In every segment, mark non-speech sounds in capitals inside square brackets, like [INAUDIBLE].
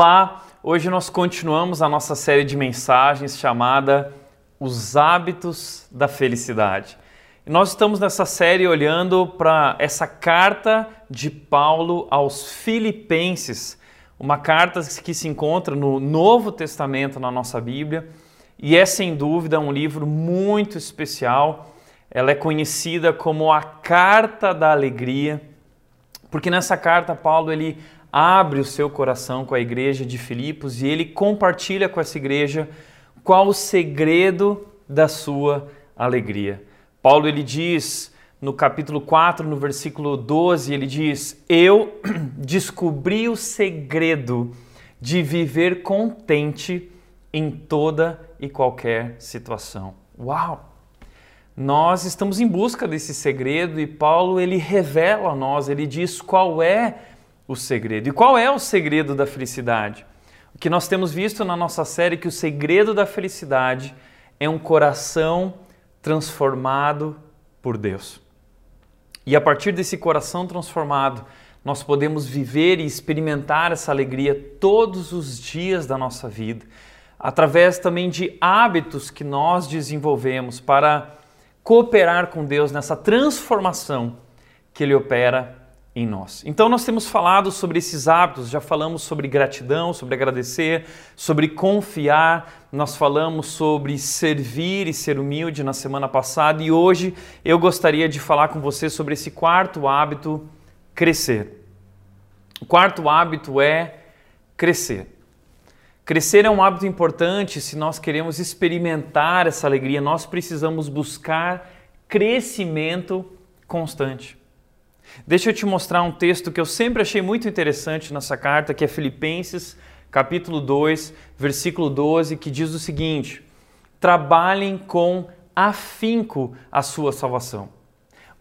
Olá, hoje nós continuamos a nossa série de mensagens chamada Os Hábitos da Felicidade. E nós estamos nessa série olhando para essa carta de Paulo aos Filipenses, uma carta que se encontra no Novo Testamento na nossa Bíblia e é sem dúvida um livro muito especial. Ela é conhecida como a Carta da Alegria, porque nessa carta Paulo ele abre o seu coração com a igreja de Filipos e ele compartilha com essa igreja qual o segredo da sua alegria. Paulo ele diz no capítulo 4, no versículo 12, ele diz: "Eu [CLEARS THROAT] descobri o segredo de viver contente em toda e qualquer situação." Uau! Nós estamos em busca desse segredo e Paulo ele revela a nós, ele diz qual é o segredo. E qual é o segredo da felicidade? O que nós temos visto na nossa série é que o segredo da felicidade é um coração transformado por Deus. E a partir desse coração transformado, nós podemos viver e experimentar essa alegria todos os dias da nossa vida, através também de hábitos que nós desenvolvemos para cooperar com Deus nessa transformação que Ele opera em nós. Então nós temos falado sobre esses hábitos, já falamos sobre gratidão, sobre agradecer, sobre confiar, nós falamos sobre servir e ser humilde na semana passada e hoje eu gostaria de falar com você sobre esse quarto hábito, crescer. O quarto hábito é crescer. Crescer é um hábito importante se nós queremos experimentar essa alegria, nós precisamos buscar crescimento constante. Deixa eu te mostrar um texto que eu sempre achei muito interessante nessa carta, que é Filipenses, capítulo 2, versículo 12, que diz o seguinte: Trabalhem com afinco a sua salvação,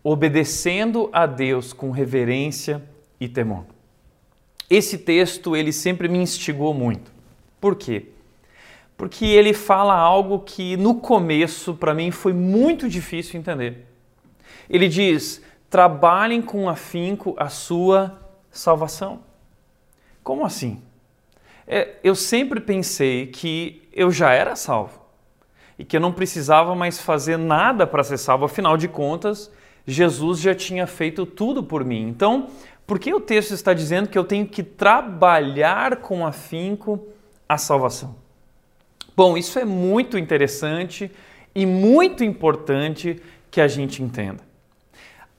obedecendo a Deus com reverência e temor. Esse texto ele sempre me instigou muito. Por quê? Porque ele fala algo que no começo para mim foi muito difícil entender. Ele diz: trabalhem com afinco a sua salvação. Como assim? É, eu sempre pensei que eu já era salvo e que eu não precisava mais fazer nada para ser salvo, afinal de contas, Jesus já tinha feito tudo por mim. Então, por que o texto está dizendo que eu tenho que trabalhar com afinco a salvação? Bom, isso é muito interessante e muito importante que a gente entenda.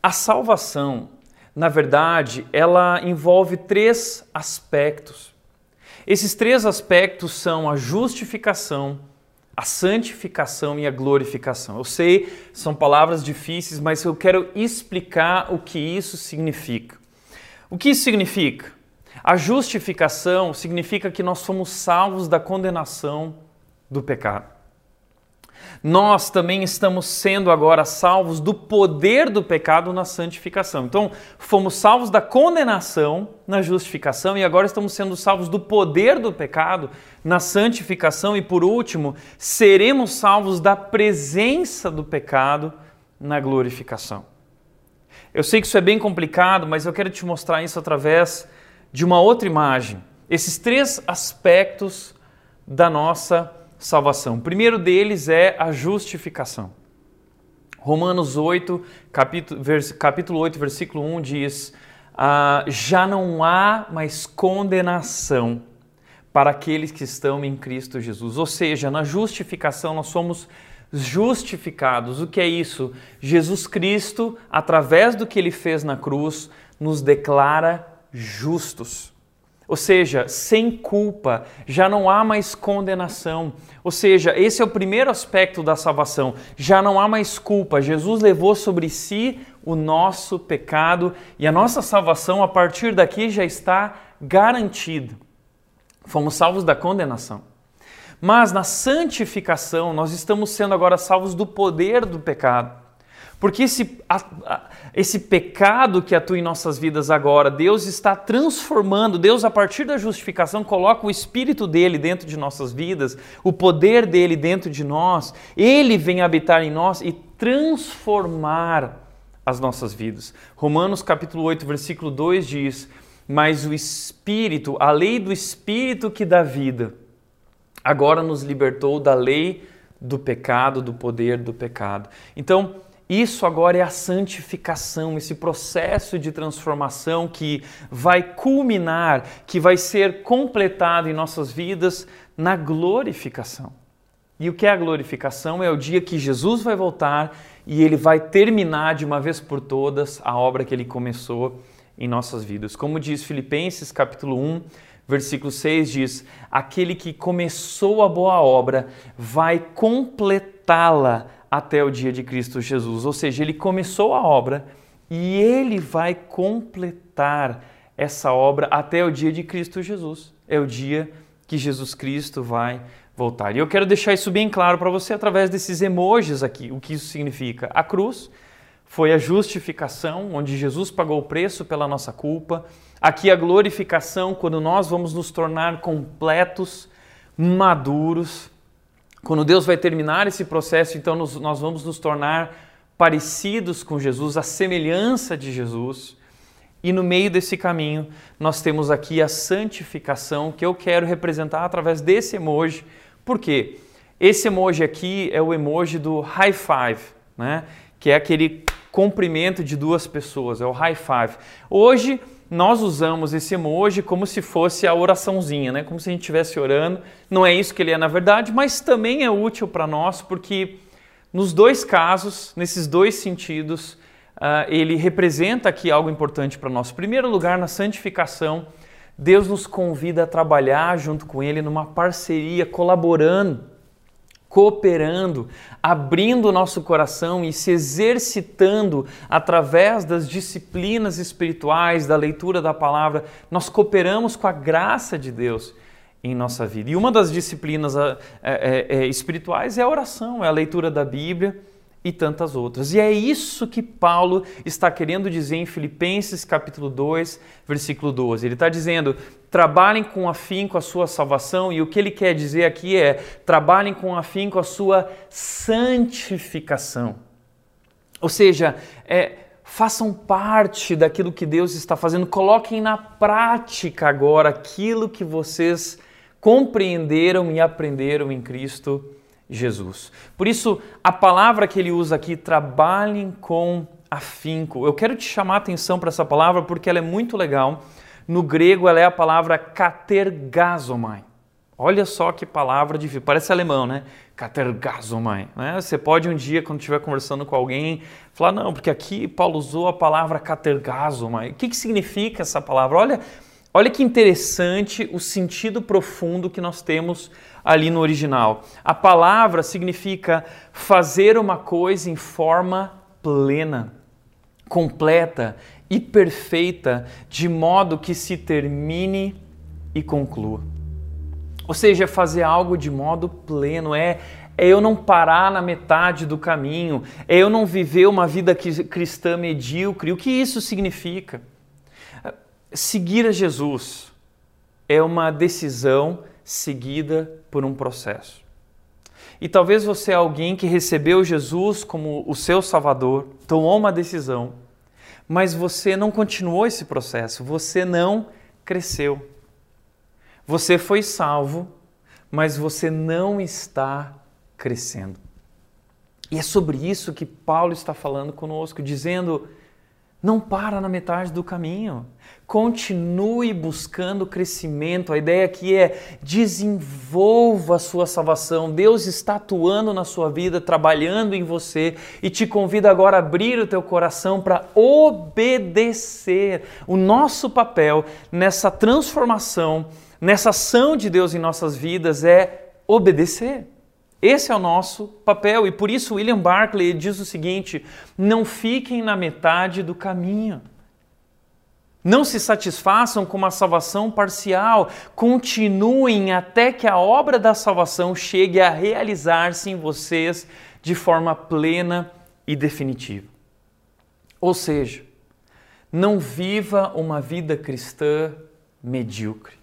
A salvação, na verdade, ela envolve três aspectos. Esses três aspectos são a justificação, a santificação e a glorificação. Eu sei, são palavras difíceis, mas eu quero explicar o que isso significa. O que isso significa? A justificação significa que nós somos salvos da condenação do pecado nós também estamos sendo agora salvos do poder do pecado na santificação. Então, fomos salvos da condenação na justificação e agora estamos sendo salvos do poder do pecado na santificação e por último, seremos salvos da presença do pecado na glorificação. Eu sei que isso é bem complicado, mas eu quero te mostrar isso através de uma outra imagem. Esses três aspectos da nossa salvação. O primeiro deles é a justificação. Romanos 8, capítulo, vers, capítulo 8, versículo 1 diz: ah, Já não há mais condenação para aqueles que estão em Cristo Jesus. Ou seja, na justificação nós somos justificados. O que é isso? Jesus Cristo, através do que ele fez na cruz, nos declara justos. Ou seja, sem culpa, já não há mais condenação. Ou seja, esse é o primeiro aspecto da salvação. Já não há mais culpa. Jesus levou sobre si o nosso pecado e a nossa salvação a partir daqui já está garantida. Fomos salvos da condenação. Mas na santificação, nós estamos sendo agora salvos do poder do pecado. Porque esse, a, a, esse pecado que atua em nossas vidas agora, Deus está transformando, Deus, a partir da justificação, coloca o Espírito dele dentro de nossas vidas, o poder dele dentro de nós, ele vem habitar em nós e transformar as nossas vidas. Romanos capítulo 8, versículo 2 diz: mas o Espírito, a lei do Espírito que dá vida, agora nos libertou da lei do pecado, do poder do pecado. Então, isso agora é a santificação, esse processo de transformação que vai culminar, que vai ser completado em nossas vidas na glorificação. E o que é a glorificação? É o dia que Jesus vai voltar e ele vai terminar de uma vez por todas a obra que ele começou em nossas vidas. Como diz Filipenses capítulo 1, versículo 6 diz: "Aquele que começou a boa obra vai completá-la até o dia de Cristo Jesus". Ou seja, ele começou a obra e ele vai completar essa obra até o dia de Cristo Jesus. É o dia que Jesus Cristo vai voltar. E eu quero deixar isso bem claro para você através desses emojis aqui, o que isso significa. A cruz foi a justificação, onde Jesus pagou o preço pela nossa culpa. Aqui a glorificação, quando nós vamos nos tornar completos, maduros. Quando Deus vai terminar esse processo, então nós vamos nos tornar parecidos com Jesus, a semelhança de Jesus. E no meio desse caminho, nós temos aqui a santificação que eu quero representar através desse emoji por quê? Esse emoji aqui é o emoji do high five, né? que é aquele cumprimento de duas pessoas, é o high five. Hoje nós usamos esse emoji como se fosse a oraçãozinha, né? como se a gente estivesse orando. Não é isso que ele é na verdade, mas também é útil para nós porque nos dois casos, nesses dois sentidos, uh, ele representa aqui algo importante para nós. Em primeiro lugar, na santificação, Deus nos convida a trabalhar junto com Ele numa parceria, colaborando, cooperando, abrindo o nosso coração e se exercitando através das disciplinas espirituais, da leitura da palavra. Nós cooperamos com a graça de Deus em nossa vida. E uma das disciplinas é, é, é, espirituais é a oração, é a leitura da Bíblia e tantas outras. E é isso que Paulo está querendo dizer em Filipenses capítulo 2, versículo 12. Ele está dizendo: trabalhem com afinco a sua salvação, e o que ele quer dizer aqui é: trabalhem com afinco a sua santificação. Ou seja, é, façam parte daquilo que Deus está fazendo, coloquem na prática agora aquilo que vocês compreenderam e aprenderam em Cristo Jesus. Por isso, a palavra que ele usa aqui, trabalhem com afinco. Eu quero te chamar a atenção para essa palavra porque ela é muito legal. No grego, ela é a palavra katergazomai. Olha só que palavra difícil, parece alemão, né? Katergazomai. Né? Você pode um dia, quando estiver conversando com alguém, falar, não, porque aqui Paulo usou a palavra katergazomai. O que, que significa essa palavra? Olha, olha que interessante o sentido profundo que nós temos ali no original. A palavra significa fazer uma coisa em forma plena, completa e perfeita, de modo que se termine e conclua. Ou seja, fazer algo de modo pleno, é, é eu não parar na metade do caminho, é eu não viver uma vida cristã medíocre. O que isso significa? Seguir a Jesus é uma decisão seguida por um processo. E talvez você é alguém que recebeu Jesus como o seu Salvador, tomou uma decisão, mas você não continuou esse processo, você não cresceu. Você foi salvo, mas você não está crescendo. E é sobre isso que Paulo está falando conosco, dizendo: não para na metade do caminho. Continue buscando crescimento. A ideia aqui é desenvolva a sua salvação. Deus está atuando na sua vida, trabalhando em você e te convida agora a abrir o teu coração para obedecer. O nosso papel nessa transformação, nessa ação de Deus em nossas vidas é obedecer. Esse é o nosso papel e por isso William Barclay diz o seguinte: não fiquem na metade do caminho. Não se satisfaçam com uma salvação parcial, continuem até que a obra da salvação chegue a realizar-se em vocês de forma plena e definitiva. Ou seja, não viva uma vida cristã medíocre.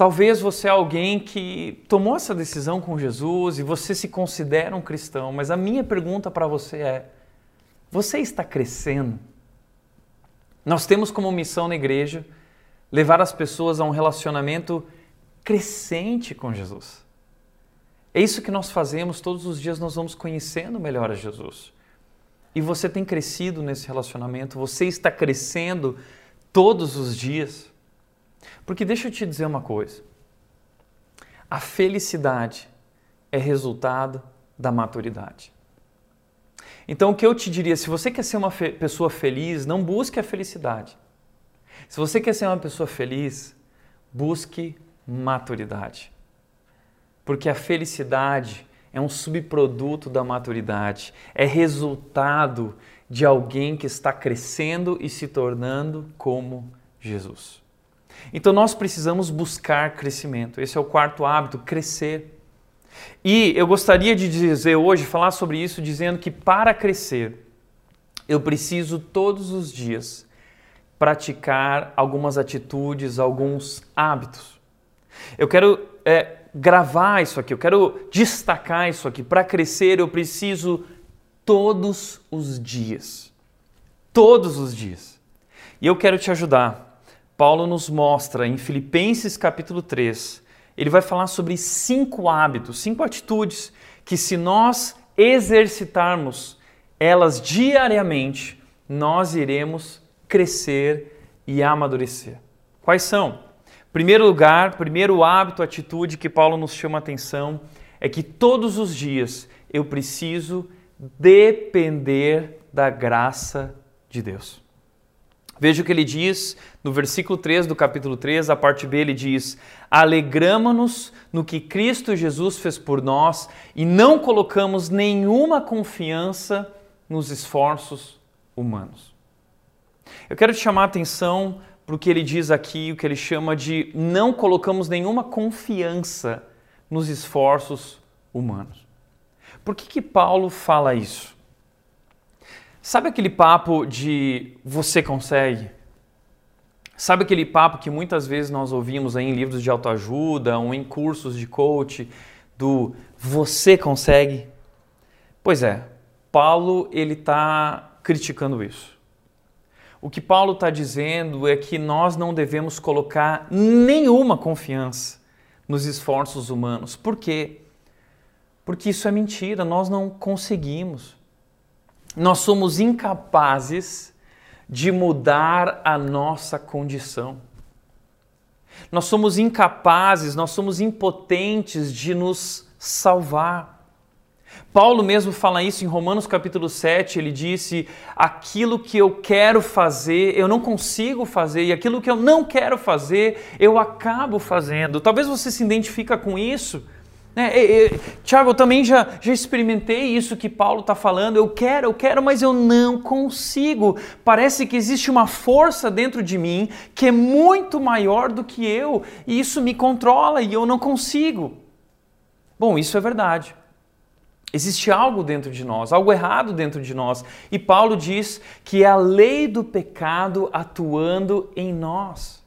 Talvez você é alguém que tomou essa decisão com Jesus e você se considera um cristão, mas a minha pergunta para você é: você está crescendo? Nós temos como missão na igreja levar as pessoas a um relacionamento crescente com Jesus. É isso que nós fazemos todos os dias, nós vamos conhecendo melhor a Jesus. E você tem crescido nesse relacionamento, você está crescendo todos os dias. Porque deixa eu te dizer uma coisa: a felicidade é resultado da maturidade. Então, o que eu te diria, se você quer ser uma fe pessoa feliz, não busque a felicidade. Se você quer ser uma pessoa feliz, busque maturidade. Porque a felicidade é um subproduto da maturidade, é resultado de alguém que está crescendo e se tornando como Jesus. Então nós precisamos buscar crescimento. Esse é o quarto hábito, crescer. E eu gostaria de dizer hoje, falar sobre isso, dizendo que para crescer, eu preciso todos os dias praticar algumas atitudes, alguns hábitos. Eu quero é, gravar isso aqui, eu quero destacar isso aqui. Para crescer, eu preciso todos os dias. Todos os dias. E eu quero te ajudar. Paulo nos mostra em Filipenses capítulo 3, ele vai falar sobre cinco hábitos, cinco atitudes que, se nós exercitarmos elas diariamente, nós iremos crescer e amadurecer. Quais são? Primeiro lugar, primeiro hábito, atitude que Paulo nos chama a atenção é que todos os dias eu preciso depender da graça de Deus. Veja o que ele diz no versículo 3 do capítulo 3, a parte B, ele diz: Alegramo-nos no que Cristo Jesus fez por nós e não colocamos nenhuma confiança nos esforços humanos. Eu quero te chamar a atenção para o que ele diz aqui, o que ele chama de não colocamos nenhuma confiança nos esforços humanos. Por que, que Paulo fala isso? Sabe aquele papo de você consegue? Sabe aquele papo que muitas vezes nós ouvimos em livros de autoajuda ou em cursos de coach do você consegue? Pois é, Paulo ele está criticando isso. O que Paulo está dizendo é que nós não devemos colocar nenhuma confiança nos esforços humanos. Por quê? Porque isso é mentira, nós não conseguimos. Nós somos incapazes de mudar a nossa condição. Nós somos incapazes, nós somos impotentes de nos salvar. Paulo mesmo fala isso em Romanos capítulo 7, ele disse: aquilo que eu quero fazer, eu não consigo fazer, e aquilo que eu não quero fazer, eu acabo fazendo. Talvez você se identifica com isso. Né? Tiago, eu também já, já experimentei isso que Paulo está falando. Eu quero, eu quero, mas eu não consigo. Parece que existe uma força dentro de mim que é muito maior do que eu, e isso me controla e eu não consigo. Bom, isso é verdade. Existe algo dentro de nós, algo errado dentro de nós. E Paulo diz que é a lei do pecado atuando em nós.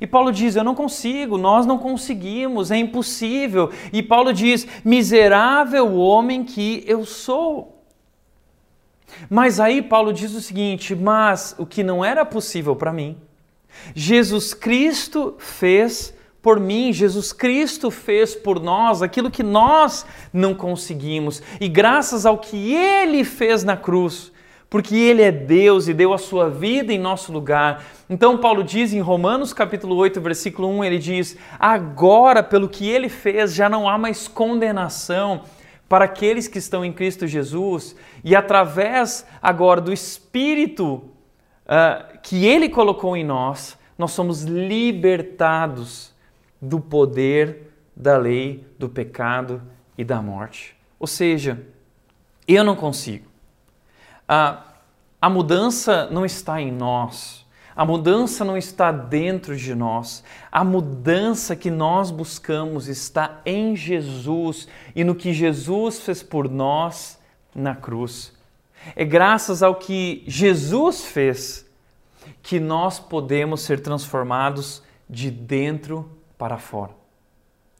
E Paulo diz: Eu não consigo, nós não conseguimos, é impossível. E Paulo diz: Miserável homem que eu sou. Mas aí Paulo diz o seguinte: Mas o que não era possível para mim, Jesus Cristo fez por mim, Jesus Cristo fez por nós aquilo que nós não conseguimos. E graças ao que Ele fez na cruz, porque Ele é Deus e deu a sua vida em nosso lugar. Então, Paulo diz em Romanos capítulo 8, versículo 1, ele diz: Agora, pelo que Ele fez, já não há mais condenação para aqueles que estão em Cristo Jesus, e através agora do Espírito uh, que Ele colocou em nós, nós somos libertados do poder da lei, do pecado e da morte. Ou seja, eu não consigo. A, a mudança não está em nós. A mudança não está dentro de nós. A mudança que nós buscamos está em Jesus e no que Jesus fez por nós na cruz. É graças ao que Jesus fez que nós podemos ser transformados de dentro para fora.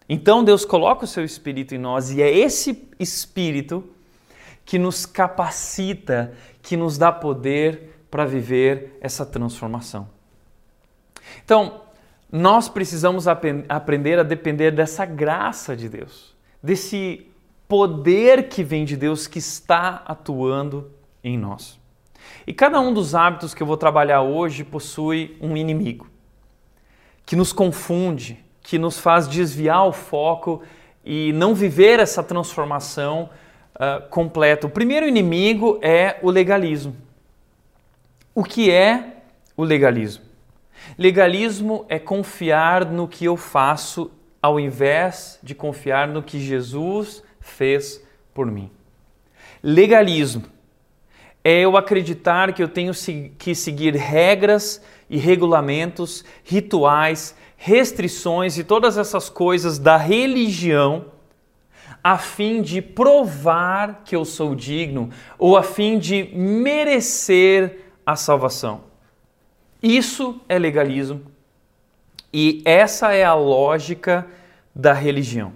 Então Deus coloca o seu espírito em nós e é esse espírito que nos capacita, que nos dá poder para viver essa transformação. Então, nós precisamos ap aprender a depender dessa graça de Deus, desse poder que vem de Deus que está atuando em nós. E cada um dos hábitos que eu vou trabalhar hoje possui um inimigo que nos confunde, que nos faz desviar o foco e não viver essa transformação uh. O primeiro inimigo é o legalismo. O que é o legalismo? Legalismo é confiar no que eu faço ao invés de confiar no que Jesus fez por mim. Legalismo é eu acreditar que eu tenho que seguir regras e regulamentos, rituais, restrições e todas essas coisas da religião a fim de provar que eu sou digno ou a fim de merecer a salvação. Isso é legalismo e essa é a lógica da religião.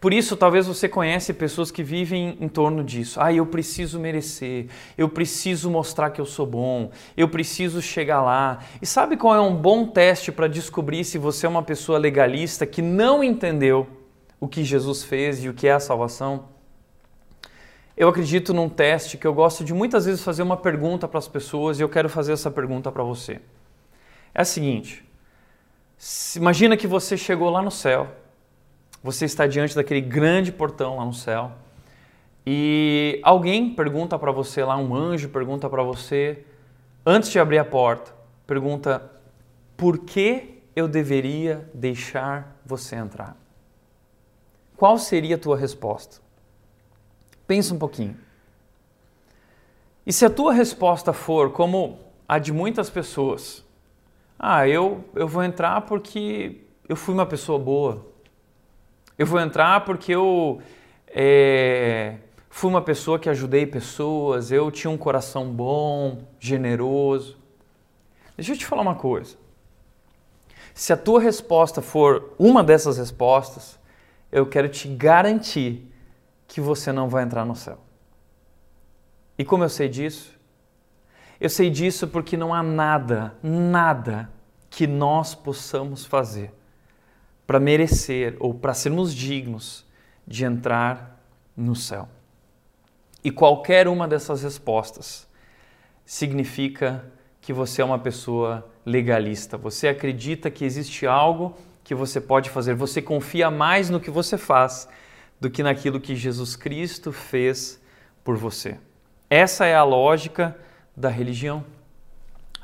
Por isso, talvez você conhece pessoas que vivem em torno disso. Ah, eu preciso merecer, eu preciso mostrar que eu sou bom, eu preciso chegar lá. E sabe qual é um bom teste para descobrir se você é uma pessoa legalista que não entendeu o que Jesus fez e o que é a salvação? Eu acredito num teste que eu gosto de muitas vezes fazer uma pergunta para as pessoas e eu quero fazer essa pergunta para você. É a seguinte: imagina que você chegou lá no céu você está diante daquele grande portão lá no céu e alguém pergunta para você lá, um anjo pergunta para você, antes de abrir a porta, pergunta: por que eu deveria deixar você entrar? Qual seria a tua resposta? Pensa um pouquinho. E se a tua resposta for como a de muitas pessoas, ah, eu, eu vou entrar porque eu fui uma pessoa boa, eu vou entrar porque eu é, fui uma pessoa que ajudei pessoas, eu tinha um coração bom, generoso. Deixa eu te falar uma coisa. Se a tua resposta for uma dessas respostas, eu quero te garantir que você não vai entrar no céu. E como eu sei disso? Eu sei disso porque não há nada, nada que nós possamos fazer para merecer ou para sermos dignos de entrar no céu. E qualquer uma dessas respostas significa que você é uma pessoa legalista. Você acredita que existe algo que você pode fazer. Você confia mais no que você faz do que naquilo que Jesus Cristo fez por você. Essa é a lógica da religião.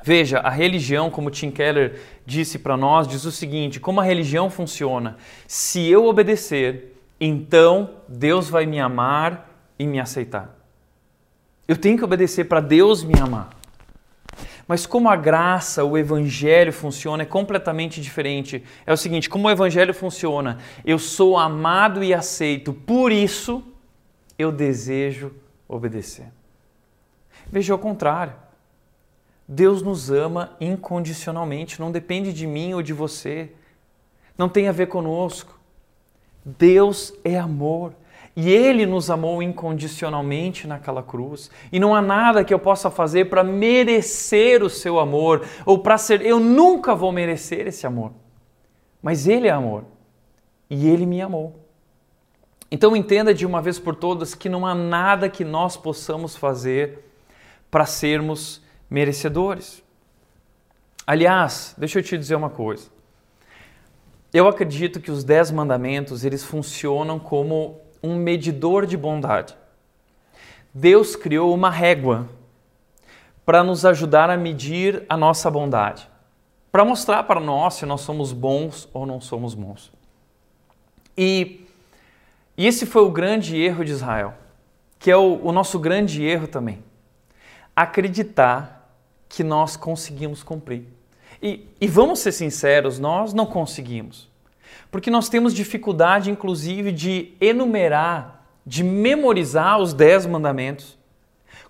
Veja, a religião, como Tim Keller disse para nós, diz o seguinte: como a religião funciona? Se eu obedecer, então Deus vai me amar e me aceitar. Eu tenho que obedecer para Deus me amar. Mas como a graça, o evangelho funciona é completamente diferente. É o seguinte, como o evangelho funciona? Eu sou amado e aceito, por isso eu desejo obedecer. Veja ao contrário. Deus nos ama incondicionalmente, não depende de mim ou de você, não tem a ver conosco. Deus é amor e Ele nos amou incondicionalmente naquela cruz e não há nada que eu possa fazer para merecer o seu amor ou para ser. Eu nunca vou merecer esse amor, mas Ele é amor e Ele me amou. Então entenda de uma vez por todas que não há nada que nós possamos fazer para sermos merecedores. Aliás, deixa eu te dizer uma coisa. Eu acredito que os dez mandamentos eles funcionam como um medidor de bondade. Deus criou uma régua para nos ajudar a medir a nossa bondade, para mostrar para nós se nós somos bons ou não somos bons. E, e esse foi o grande erro de Israel, que é o, o nosso grande erro também. Acreditar que nós conseguimos cumprir. E, e vamos ser sinceros, nós não conseguimos. Porque nós temos dificuldade, inclusive, de enumerar, de memorizar os dez mandamentos.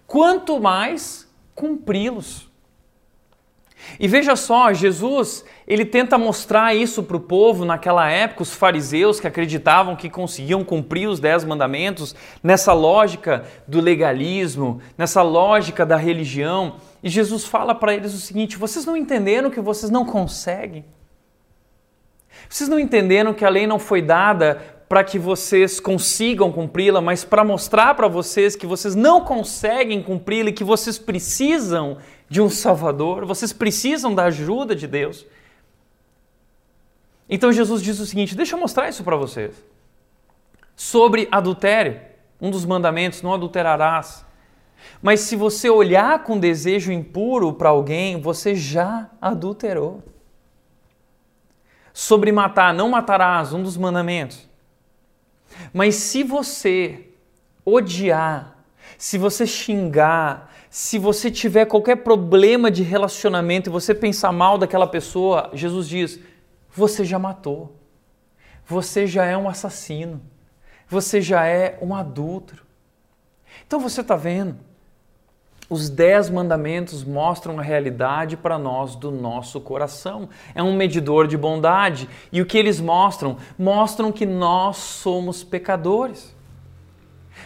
Quanto mais cumpri-los. E veja só, Jesus, ele tenta mostrar isso para o povo naquela época, os fariseus que acreditavam que conseguiam cumprir os dez mandamentos, nessa lógica do legalismo, nessa lógica da religião. E Jesus fala para eles o seguinte: vocês não entenderam que vocês não conseguem? Vocês não entenderam que a lei não foi dada para que vocês consigam cumpri-la, mas para mostrar para vocês que vocês não conseguem cumpri-la e que vocês precisam de um Salvador, vocês precisam da ajuda de Deus. Então Jesus diz o seguinte: deixa eu mostrar isso para vocês. Sobre adultério, um dos mandamentos, não adulterarás. Mas se você olhar com desejo impuro para alguém, você já adulterou. Sobre matar, não matarás, um dos mandamentos. Mas se você odiar, se você xingar, se você tiver qualquer problema de relacionamento e você pensar mal daquela pessoa, Jesus diz: você já matou. Você já é um assassino. Você já é um adúltero. Então você está vendo? Os dez mandamentos mostram a realidade para nós do nosso coração. É um medidor de bondade. E o que eles mostram? Mostram que nós somos pecadores.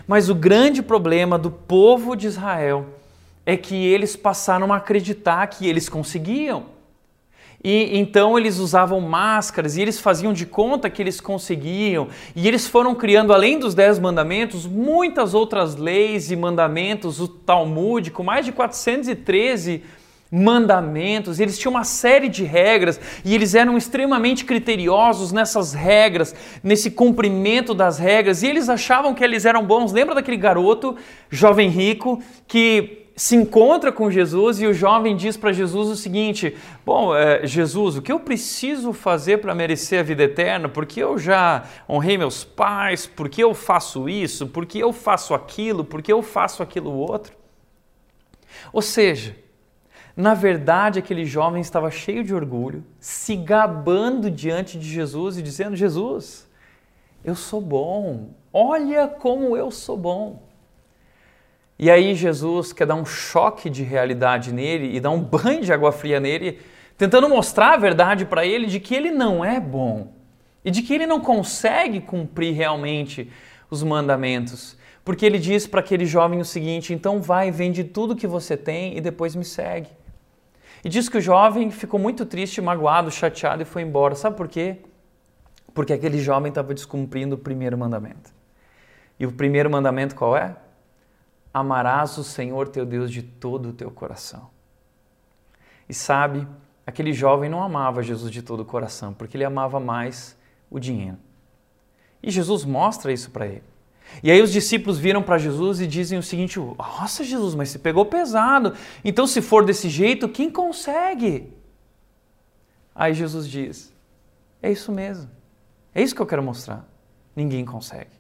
Mas o grande problema do povo de Israel é que eles passaram a acreditar que eles conseguiam. E então eles usavam máscaras e eles faziam de conta que eles conseguiam. E eles foram criando, além dos dez mandamentos, muitas outras leis e mandamentos, o Talmud, com mais de 413 mandamentos, eles tinham uma série de regras e eles eram extremamente criteriosos nessas regras, nesse cumprimento das regras, e eles achavam que eles eram bons. Lembra daquele garoto, jovem rico, que se encontra com Jesus e o jovem diz para Jesus o seguinte: Bom, é, Jesus, o que eu preciso fazer para merecer a vida eterna? Porque eu já honrei meus pais, porque eu faço isso, porque eu faço aquilo, porque eu faço aquilo outro. Ou seja, na verdade, aquele jovem estava cheio de orgulho, se gabando diante de Jesus e dizendo: Jesus, eu sou bom, olha como eu sou bom. E aí Jesus quer dar um choque de realidade nele e dar um banho de água fria nele, tentando mostrar a verdade para ele de que ele não é bom e de que ele não consegue cumprir realmente os mandamentos. Porque ele diz para aquele jovem o seguinte: então vai, vende tudo que você tem e depois me segue. E diz que o jovem ficou muito triste, magoado, chateado e foi embora. Sabe por quê? Porque aquele jovem estava descumprindo o primeiro mandamento. E o primeiro mandamento qual é? Amarás o Senhor teu Deus de todo o teu coração. E sabe, aquele jovem não amava Jesus de todo o coração, porque ele amava mais o dinheiro. E Jesus mostra isso para ele. E aí os discípulos viram para Jesus e dizem o seguinte: Nossa, Jesus, mas você pegou pesado. Então, se for desse jeito, quem consegue? Aí Jesus diz: É isso mesmo. É isso que eu quero mostrar. Ninguém consegue.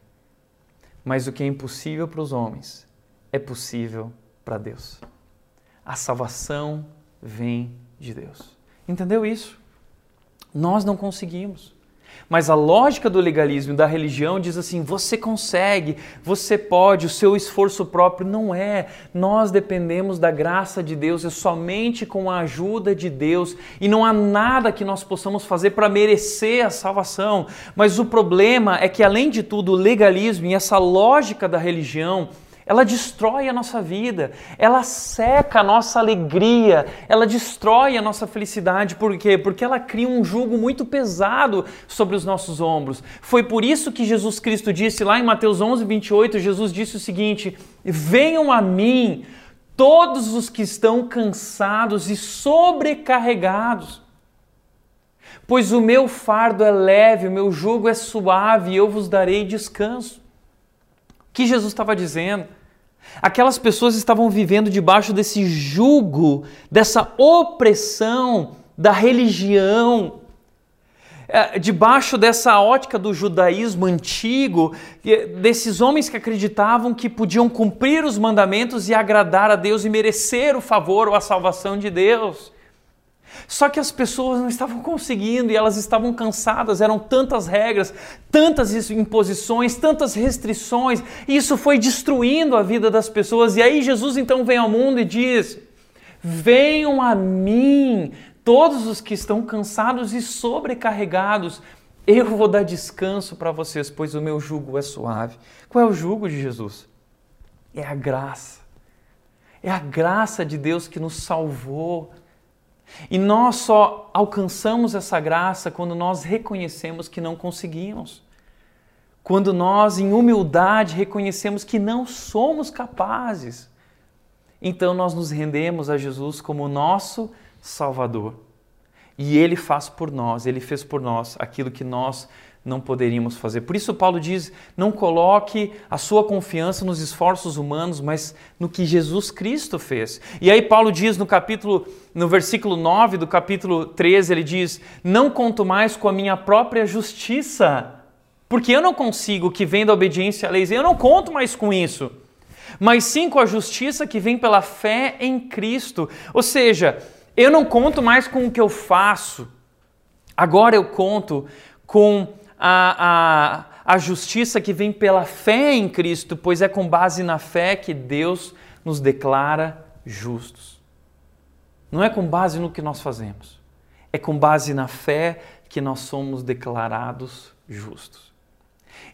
Mas o que é impossível para os homens é possível para Deus. A salvação vem de Deus. Entendeu isso? Nós não conseguimos. Mas a lógica do legalismo e da religião diz assim: você consegue, você pode, o seu esforço próprio não é. Nós dependemos da graça de Deus, é somente com a ajuda de Deus e não há nada que nós possamos fazer para merecer a salvação. Mas o problema é que, além de tudo, o legalismo e essa lógica da religião ela destrói a nossa vida, ela seca a nossa alegria, ela destrói a nossa felicidade. Por quê? Porque ela cria um jugo muito pesado sobre os nossos ombros. Foi por isso que Jesus Cristo disse lá em Mateus 11, 28, Jesus disse o seguinte: Venham a mim todos os que estão cansados e sobrecarregados. Pois o meu fardo é leve, o meu jugo é suave e eu vos darei descanso. O que Jesus estava dizendo? Aquelas pessoas estavam vivendo debaixo desse jugo, dessa opressão da religião, é, debaixo dessa ótica do judaísmo antigo, desses homens que acreditavam que podiam cumprir os mandamentos e agradar a Deus e merecer o favor ou a salvação de Deus. Só que as pessoas não estavam conseguindo e elas estavam cansadas, eram tantas regras, tantas imposições, tantas restrições, e isso foi destruindo a vida das pessoas. E aí Jesus então vem ao mundo e diz: Venham a mim, todos os que estão cansados e sobrecarregados. Eu vou dar descanso para vocês, pois o meu jugo é suave. Qual é o jugo de Jesus? É a graça. É a graça de Deus que nos salvou. E nós só alcançamos essa graça quando nós reconhecemos que não conseguimos. Quando nós, em humildade, reconhecemos que não somos capazes. Então nós nos rendemos a Jesus como nosso Salvador. E Ele faz por nós, Ele fez por nós aquilo que nós não poderíamos fazer. Por isso, Paulo diz: não coloque a sua confiança nos esforços humanos, mas no que Jesus Cristo fez. E aí, Paulo diz no capítulo, no versículo 9 do capítulo 13, ele diz: Não conto mais com a minha própria justiça, porque eu não consigo que vem da obediência à lei, eu não conto mais com isso, mas sim com a justiça que vem pela fé em Cristo. Ou seja, eu não conto mais com o que eu faço, agora eu conto com a, a, a justiça que vem pela fé em Cristo, pois é com base na fé que Deus nos declara justos. Não é com base no que nós fazemos, é com base na fé que nós somos declarados justos.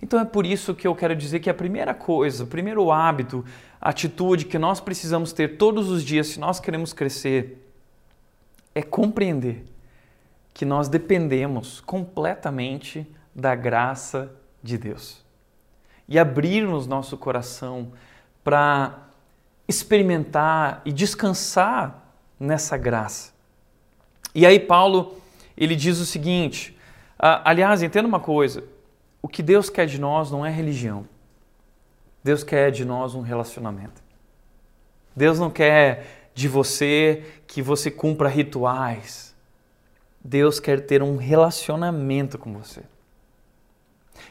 Então é por isso que eu quero dizer que a primeira coisa, o primeiro hábito, atitude que nós precisamos ter todos os dias se nós queremos crescer é compreender que nós dependemos completamente da graça de Deus e abrirmos nosso coração para experimentar e descansar nessa graça. E aí Paulo ele diz o seguinte: aliás, entenda uma coisa, o que Deus quer de nós não é religião. Deus quer de nós um relacionamento. Deus não quer de você que você cumpra rituais. Deus quer ter um relacionamento com você.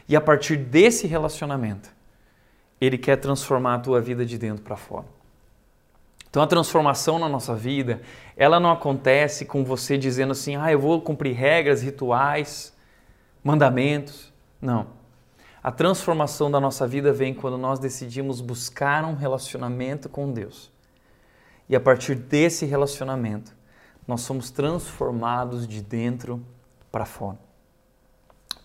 E a partir desse relacionamento, ele quer transformar a tua vida de dentro para fora. Então a transformação na nossa vida, ela não acontece com você dizendo assim: "Ah, eu vou cumprir regras, rituais, mandamentos". Não. A transformação da nossa vida vem quando nós decidimos buscar um relacionamento com Deus. E a partir desse relacionamento, nós somos transformados de dentro para fora.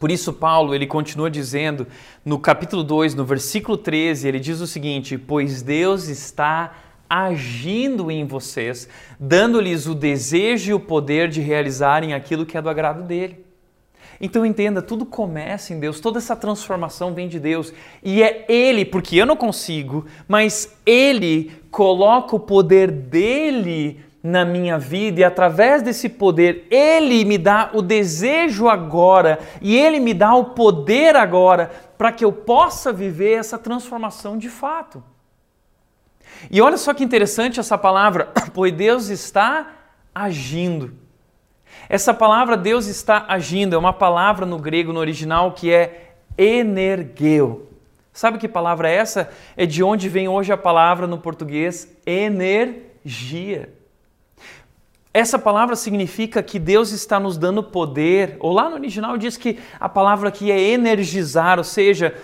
Por isso, Paulo, ele continua dizendo no capítulo 2, no versículo 13, ele diz o seguinte: Pois Deus está agindo em vocês, dando-lhes o desejo e o poder de realizarem aquilo que é do agrado dele. Então entenda, tudo começa em Deus, toda essa transformação vem de Deus. E é Ele, porque eu não consigo, mas Ele coloca o poder dele na minha vida e através desse poder ele me dá o desejo agora e ele me dá o poder agora para que eu possa viver essa transformação de fato. E olha só que interessante essa palavra, [COUGHS] pois Deus está agindo. Essa palavra Deus está agindo é uma palavra no grego, no original, que é energeu. Sabe que palavra é essa? É de onde vem hoje a palavra no português energia. Essa palavra significa que Deus está nos dando poder, ou lá no original diz que a palavra aqui é energizar, ou seja,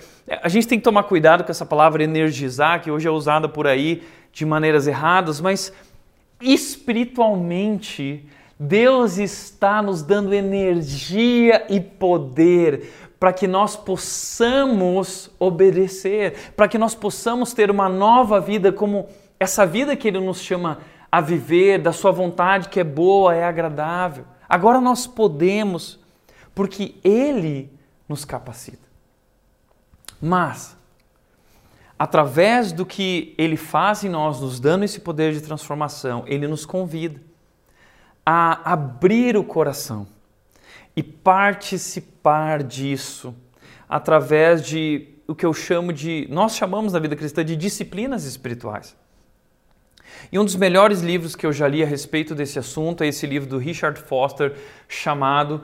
a gente tem que tomar cuidado com essa palavra energizar, que hoje é usada por aí de maneiras erradas, mas espiritualmente Deus está nos dando energia e poder para que nós possamos obedecer, para que nós possamos ter uma nova vida como essa vida que Ele nos chama a viver da sua vontade que é boa, é agradável. Agora nós podemos, porque Ele nos capacita. Mas, através do que Ele faz em nós, nos dando esse poder de transformação, Ele nos convida a abrir o coração e participar disso através de o que eu chamo de, nós chamamos na vida cristã de disciplinas espirituais. E um dos melhores livros que eu já li a respeito desse assunto é esse livro do Richard Foster chamado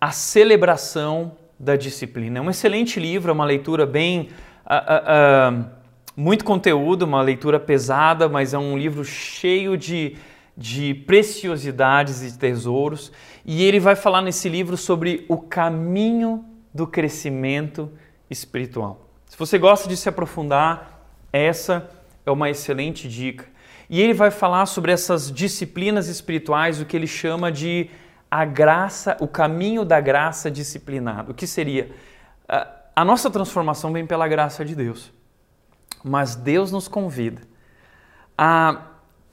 A Celebração da Disciplina. É um excelente livro, é uma leitura bem. Uh, uh, muito conteúdo, uma leitura pesada, mas é um livro cheio de, de preciosidades e tesouros. E ele vai falar nesse livro sobre o caminho do crescimento espiritual. Se você gosta de se aprofundar, essa é uma excelente dica. E ele vai falar sobre essas disciplinas espirituais, o que ele chama de a graça, o caminho da graça disciplinado. O que seria? A nossa transformação vem pela graça de Deus. Mas Deus nos convida a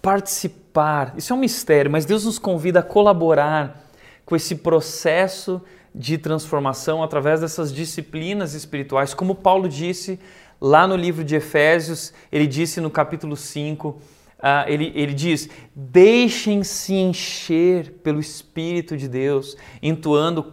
participar. Isso é um mistério, mas Deus nos convida a colaborar com esse processo de transformação através dessas disciplinas espirituais. Como Paulo disse lá no livro de Efésios, ele disse no capítulo 5 Uh, ele, ele diz: deixem-se encher pelo Espírito de Deus, entoando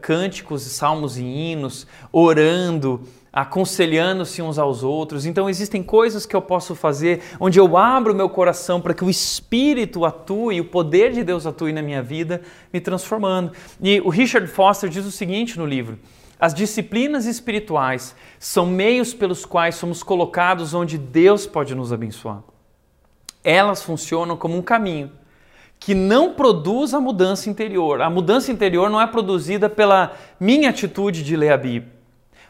cânticos, salmos e hinos, orando, aconselhando-se uns aos outros. Então, existem coisas que eu posso fazer onde eu abro meu coração para que o Espírito atue, o poder de Deus atue na minha vida, me transformando. E o Richard Foster diz o seguinte no livro. As disciplinas espirituais são meios pelos quais somos colocados onde Deus pode nos abençoar elas funcionam como um caminho que não produz a mudança interior. A mudança interior não é produzida pela minha atitude de ler a Bíblia,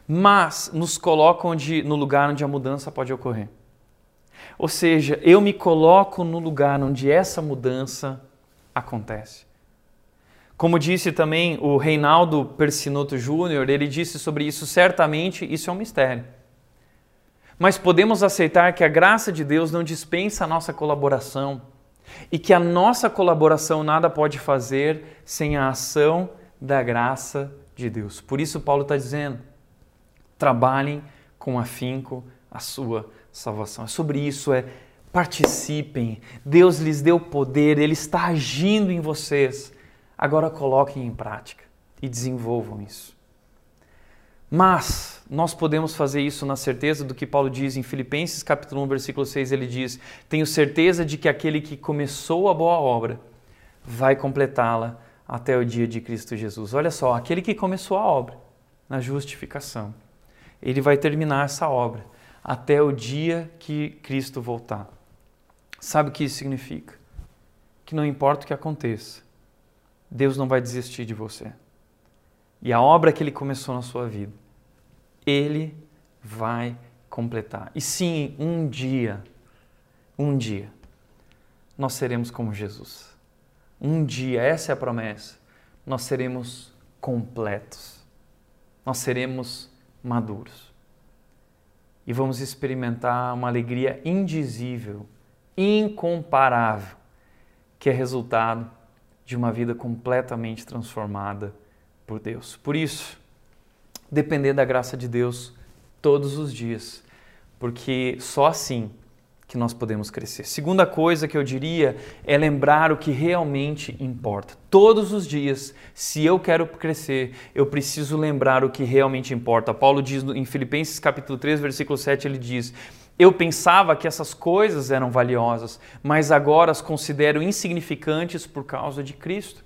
mas nos coloca onde, no lugar onde a mudança pode ocorrer. Ou seja, eu me coloco no lugar onde essa mudança acontece. Como disse também o Reinaldo Persinoto Júnior, ele disse sobre isso, certamente isso é um mistério. Mas podemos aceitar que a graça de Deus não dispensa a nossa colaboração e que a nossa colaboração nada pode fazer sem a ação da graça de Deus. Por isso, Paulo está dizendo: trabalhem com afinco a sua salvação. É sobre isso, é participem. Deus lhes deu poder, Ele está agindo em vocês. Agora coloquem em prática e desenvolvam isso. Mas nós podemos fazer isso na certeza do que Paulo diz em Filipenses capítulo 1, versículo 6, ele diz: "Tenho certeza de que aquele que começou a boa obra vai completá-la até o dia de Cristo Jesus". Olha só, aquele que começou a obra na justificação, ele vai terminar essa obra até o dia que Cristo voltar. Sabe o que isso significa? Que não importa o que aconteça, Deus não vai desistir de você. E a obra que ele começou na sua vida, ele vai completar. E sim, um dia, um dia, nós seremos como Jesus. Um dia, essa é a promessa, nós seremos completos. Nós seremos maduros. E vamos experimentar uma alegria indizível, incomparável, que é resultado de uma vida completamente transformada por Deus. Por isso, depender da graça de Deus todos os dias, porque só assim que nós podemos crescer. Segunda coisa que eu diria é lembrar o que realmente importa. Todos os dias, se eu quero crescer, eu preciso lembrar o que realmente importa. Paulo diz em Filipenses capítulo 3, versículo 7, ele diz: eu pensava que essas coisas eram valiosas, mas agora as considero insignificantes por causa de Cristo.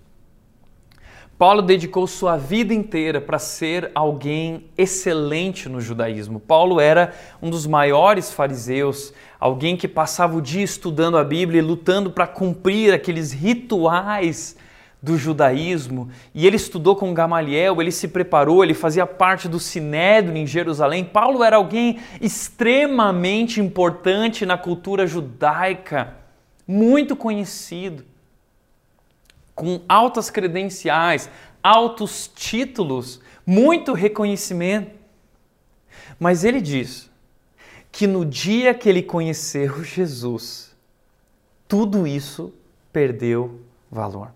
Paulo dedicou sua vida inteira para ser alguém excelente no judaísmo. Paulo era um dos maiores fariseus, alguém que passava o dia estudando a Bíblia e lutando para cumprir aqueles rituais do judaísmo. E ele estudou com Gamaliel, ele se preparou, ele fazia parte do Sinédrio em Jerusalém. Paulo era alguém extremamente importante na cultura judaica, muito conhecido com altas credenciais, altos títulos, muito reconhecimento. Mas ele diz que no dia que ele conheceu [LAUGHS] Jesus, tudo isso perdeu valor.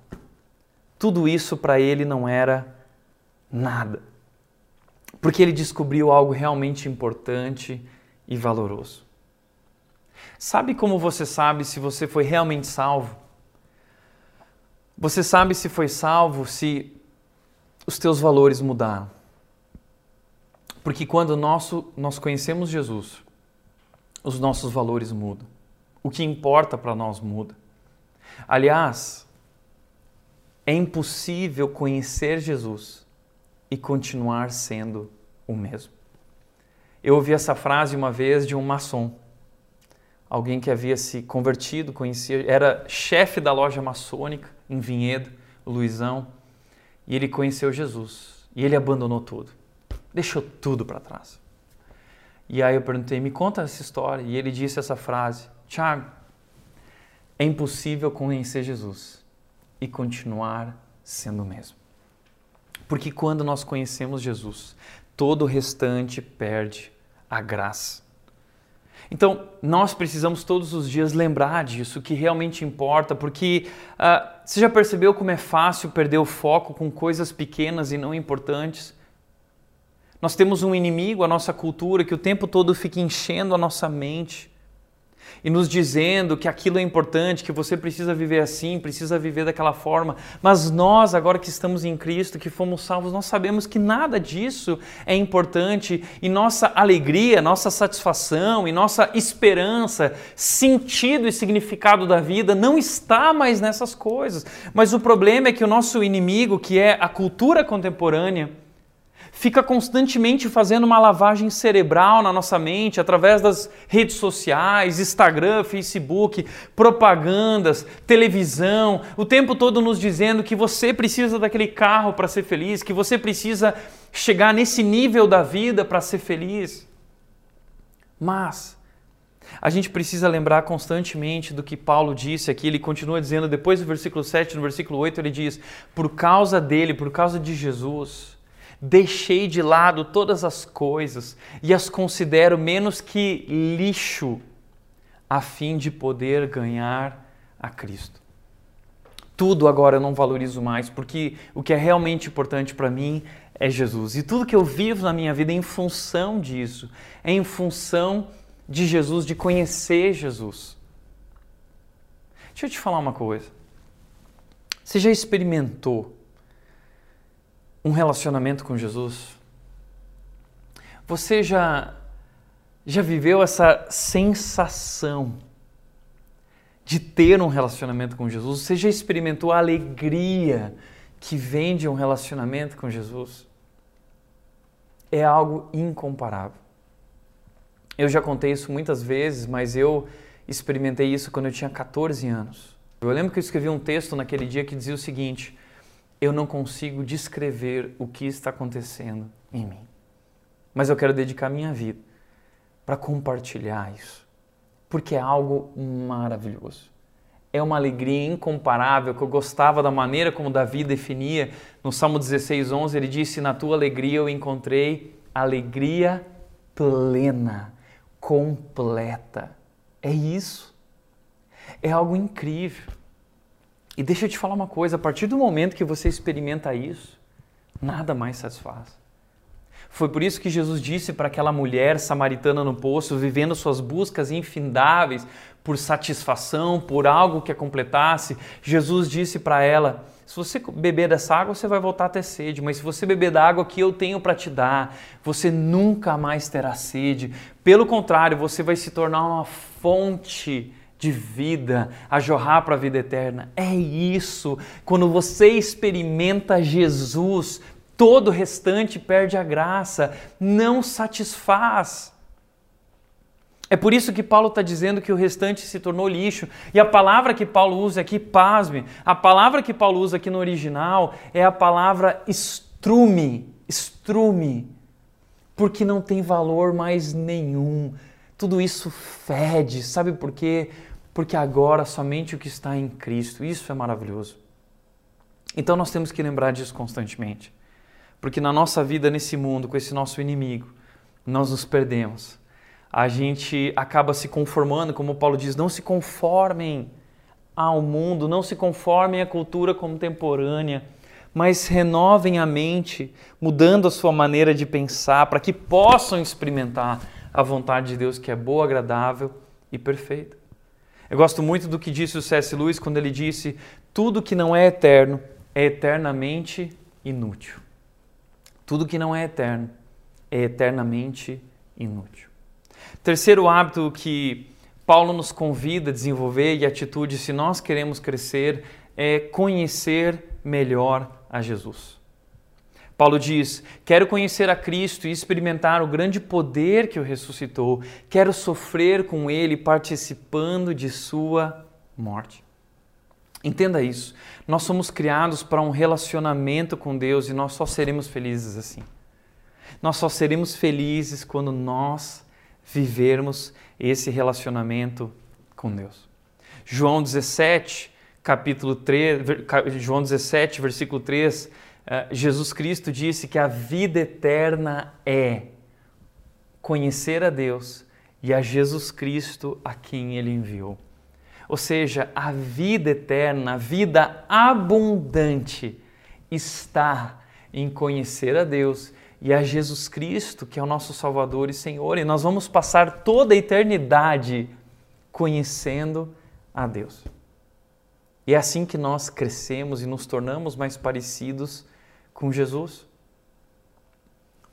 Tudo isso para ele não era nada. Porque ele descobriu algo realmente importante e valoroso. Sabe como você sabe se você foi realmente salvo? Você sabe se foi salvo se os teus valores mudaram. Porque quando nosso, nós conhecemos Jesus, os nossos valores mudam. O que importa para nós muda. Aliás, é impossível conhecer Jesus e continuar sendo o mesmo. Eu ouvi essa frase uma vez de um maçom alguém que havia se convertido, conhecia, era chefe da loja maçônica em Vinhedo, o Luizão, e ele conheceu Jesus. E ele abandonou tudo, deixou tudo para trás. E aí eu perguntei, me conta essa história. E ele disse essa frase: Tiago, é impossível conhecer Jesus e continuar sendo o mesmo. Porque quando nós conhecemos Jesus, todo o restante perde a graça. Então, nós precisamos todos os dias lembrar disso, que realmente importa, porque uh, você já percebeu como é fácil perder o foco com coisas pequenas e não importantes? Nós temos um inimigo, a nossa cultura, que o tempo todo fica enchendo a nossa mente e nos dizendo que aquilo é importante, que você precisa viver assim, precisa viver daquela forma. Mas nós, agora que estamos em Cristo, que fomos salvos, nós sabemos que nada disso é importante e nossa alegria, nossa satisfação e nossa esperança, sentido e significado da vida não está mais nessas coisas. Mas o problema é que o nosso inimigo, que é a cultura contemporânea, fica constantemente fazendo uma lavagem cerebral na nossa mente através das redes sociais, Instagram, Facebook, propagandas, televisão, o tempo todo nos dizendo que você precisa daquele carro para ser feliz, que você precisa chegar nesse nível da vida para ser feliz. Mas a gente precisa lembrar constantemente do que Paulo disse aqui. Ele continua dizendo, depois do versículo 7, no versículo 8, ele diz: Por causa dele, por causa de Jesus, Deixei de lado todas as coisas e as considero menos que lixo, a fim de poder ganhar a Cristo. Tudo agora eu não valorizo mais, porque o que é realmente importante para mim é Jesus. E tudo que eu vivo na minha vida é em função disso, é em função de Jesus, de conhecer Jesus. Deixa eu te falar uma coisa. Você já experimentou um relacionamento com Jesus? Você já já viveu essa sensação de ter um relacionamento com Jesus? Você já experimentou a alegria que vem de um relacionamento com Jesus? É algo incomparável. Eu já contei isso muitas vezes, mas eu experimentei isso quando eu tinha 14 anos. Eu lembro que eu escrevi um texto naquele dia que dizia o seguinte: eu não consigo descrever o que está acontecendo em mim. Mas eu quero dedicar minha vida para compartilhar isso, porque é algo maravilhoso. É uma alegria incomparável que eu gostava da maneira como Davi definia no Salmo 16, 11. Ele disse: Na tua alegria eu encontrei alegria plena, completa. É isso. É algo incrível. E deixa eu te falar uma coisa: a partir do momento que você experimenta isso, nada mais satisfaz. Foi por isso que Jesus disse para aquela mulher samaritana no poço, vivendo suas buscas infindáveis por satisfação, por algo que a completasse, Jesus disse para ela: se você beber dessa água, você vai voltar a ter sede, mas se você beber da água que eu tenho para te dar, você nunca mais terá sede. Pelo contrário, você vai se tornar uma fonte de vida, a jorrar para a vida eterna. É isso. Quando você experimenta Jesus, todo o restante perde a graça, não satisfaz. É por isso que Paulo está dizendo que o restante se tornou lixo. E a palavra que Paulo usa aqui, pasme, a palavra que Paulo usa aqui no original é a palavra estrume, estrume, porque não tem valor mais nenhum. Tudo isso fede, sabe por quê? Porque agora somente o que está em Cristo, isso é maravilhoso. Então nós temos que lembrar disso constantemente. Porque na nossa vida nesse mundo, com esse nosso inimigo, nós nos perdemos. A gente acaba se conformando, como Paulo diz, não se conformem ao mundo, não se conformem à cultura contemporânea, mas renovem a mente, mudando a sua maneira de pensar, para que possam experimentar a vontade de Deus que é boa, agradável e perfeita. Eu gosto muito do que disse o C.S. Lewis quando ele disse: tudo que não é eterno é eternamente inútil. Tudo que não é eterno é eternamente inútil. Terceiro hábito que Paulo nos convida a desenvolver e atitude se nós queremos crescer é conhecer melhor a Jesus. Paulo diz: Quero conhecer a Cristo e experimentar o grande poder que o ressuscitou. Quero sofrer com Ele, participando de Sua morte. Entenda isso. Nós somos criados para um relacionamento com Deus e nós só seremos felizes assim. Nós só seremos felizes quando nós vivermos esse relacionamento com Deus. João 17, capítulo 3, João 17, versículo 3, eh, Jesus Cristo disse que a vida eterna é conhecer a Deus e a Jesus Cristo a quem ele enviou. Ou seja, a vida eterna, a vida abundante está em conhecer a Deus e a Jesus Cristo, que é o nosso Salvador e Senhor, e nós vamos passar toda a eternidade conhecendo a Deus. E é assim que nós crescemos e nos tornamos mais parecidos com Jesus.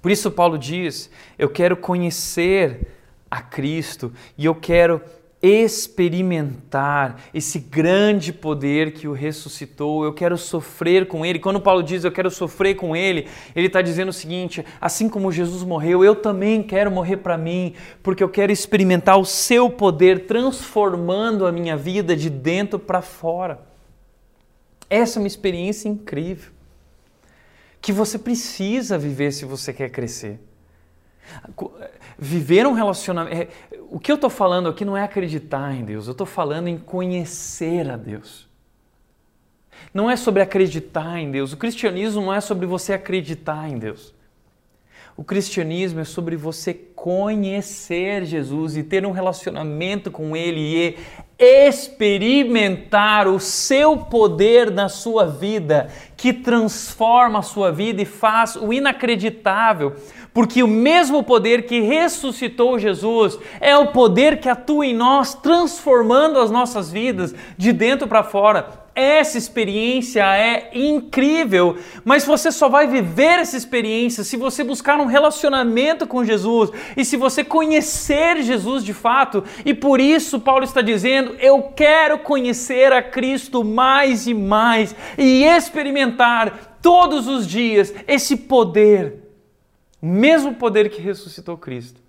Por isso, Paulo diz: Eu quero conhecer a Cristo e eu quero experimentar esse grande poder que o ressuscitou, eu quero sofrer com ele. Quando Paulo diz eu quero sofrer com ele, ele está dizendo o seguinte: assim como Jesus morreu, eu também quero morrer para mim, porque eu quero experimentar o seu poder transformando a minha vida de dentro para fora. Essa é uma experiência incrível que você precisa viver se você quer crescer. Viver um relacionamento. É, o que eu estou falando aqui não é acreditar em Deus, eu estou falando em conhecer a Deus. Não é sobre acreditar em Deus. O cristianismo não é sobre você acreditar em Deus. O cristianismo é sobre você conhecer Jesus e ter um relacionamento com Ele e experimentar o seu poder na sua vida, que transforma a sua vida e faz o inacreditável. Porque o mesmo poder que ressuscitou Jesus é o poder que atua em nós, transformando as nossas vidas de dentro para fora. Essa experiência é incrível, mas você só vai viver essa experiência se você buscar um relacionamento com Jesus e se você conhecer Jesus de fato. E por isso Paulo está dizendo: eu quero conhecer a Cristo mais e mais e experimentar todos os dias esse poder, o mesmo poder que ressuscitou Cristo,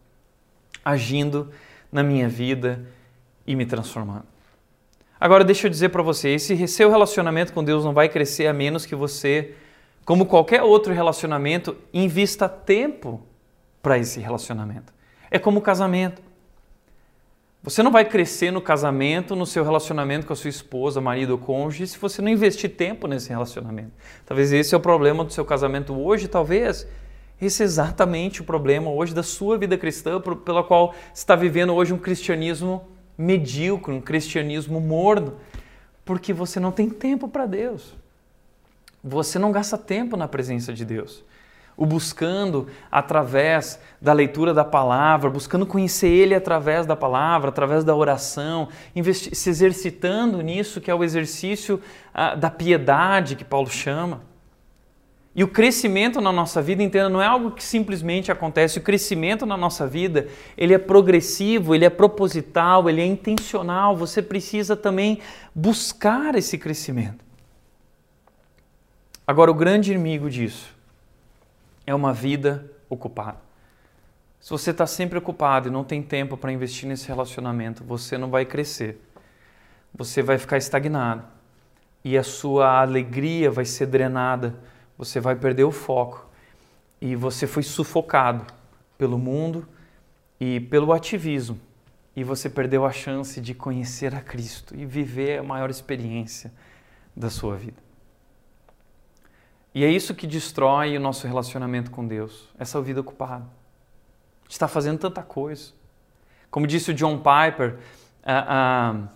agindo na minha vida e me transformando. Agora, deixa eu dizer para você: esse seu relacionamento com Deus não vai crescer a menos que você, como qualquer outro relacionamento, invista tempo para esse relacionamento. É como o casamento. Você não vai crescer no casamento, no seu relacionamento com a sua esposa, marido ou cônjuge, se você não investir tempo nesse relacionamento. Talvez esse é o problema do seu casamento hoje, talvez esse é exatamente o problema hoje da sua vida cristã, pela qual você está vivendo hoje um cristianismo medíocre, um cristianismo morno, porque você não tem tempo para Deus. Você não gasta tempo na presença de Deus. O buscando através da leitura da palavra, buscando conhecer Ele através da palavra, através da oração, se exercitando nisso que é o exercício ah, da piedade que Paulo chama. E o crescimento na nossa vida, entenda, não é algo que simplesmente acontece. O crescimento na nossa vida, ele é progressivo, ele é proposital, ele é intencional. Você precisa também buscar esse crescimento. Agora, o grande inimigo disso é uma vida ocupada. Se você está sempre ocupado e não tem tempo para investir nesse relacionamento, você não vai crescer. Você vai ficar estagnado. E a sua alegria vai ser drenada você vai perder o foco e você foi sufocado pelo mundo e pelo ativismo e você perdeu a chance de conhecer a Cristo e viver a maior experiência da sua vida. E é isso que destrói o nosso relacionamento com Deus, essa vida ocupada. Está fazendo tanta coisa. Como disse o John Piper, a, a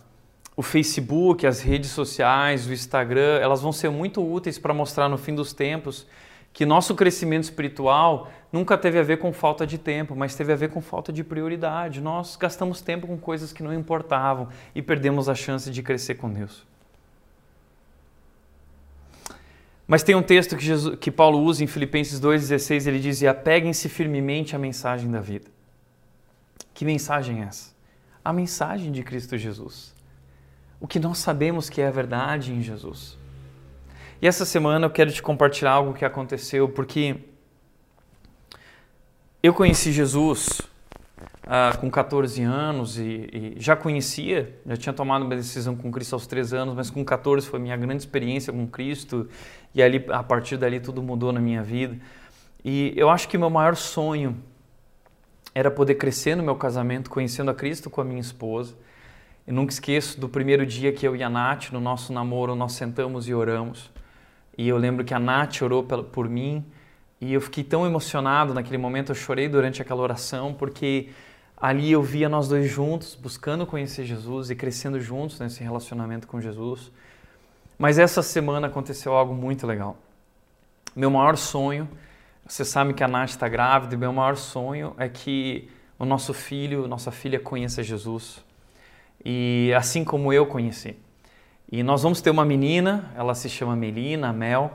o Facebook, as redes sociais, o Instagram, elas vão ser muito úteis para mostrar no fim dos tempos que nosso crescimento espiritual nunca teve a ver com falta de tempo, mas teve a ver com falta de prioridade. Nós gastamos tempo com coisas que não importavam e perdemos a chance de crescer com Deus. Mas tem um texto que, Jesus, que Paulo usa em Filipenses 2,16, ele diz: apeguem-se firmemente à mensagem da vida. Que mensagem é essa? A mensagem de Cristo Jesus o que nós sabemos que é a verdade em Jesus. E essa semana eu quero te compartilhar algo que aconteceu, porque eu conheci Jesus ah, com 14 anos e, e, já conhecia, já tinha tomado uma decisão com Cristo aos 3 anos, mas com 14 foi minha grande experiência com Cristo e ali a partir dali tudo mudou na minha vida. E eu acho que meu maior sonho era poder crescer no meu casamento, conhecendo a Cristo com a minha esposa. Eu nunca esqueço do primeiro dia que eu e a Nath, no nosso namoro, nós sentamos e oramos. E eu lembro que a Nath orou por mim e eu fiquei tão emocionado naquele momento, eu chorei durante aquela oração, porque ali eu via nós dois juntos, buscando conhecer Jesus e crescendo juntos nesse relacionamento com Jesus. Mas essa semana aconteceu algo muito legal. Meu maior sonho, você sabe que a Nath está grávida, e meu maior sonho é que o nosso filho, nossa filha conheça Jesus. E assim como eu conheci. E nós vamos ter uma menina, ela se chama Melina, Mel.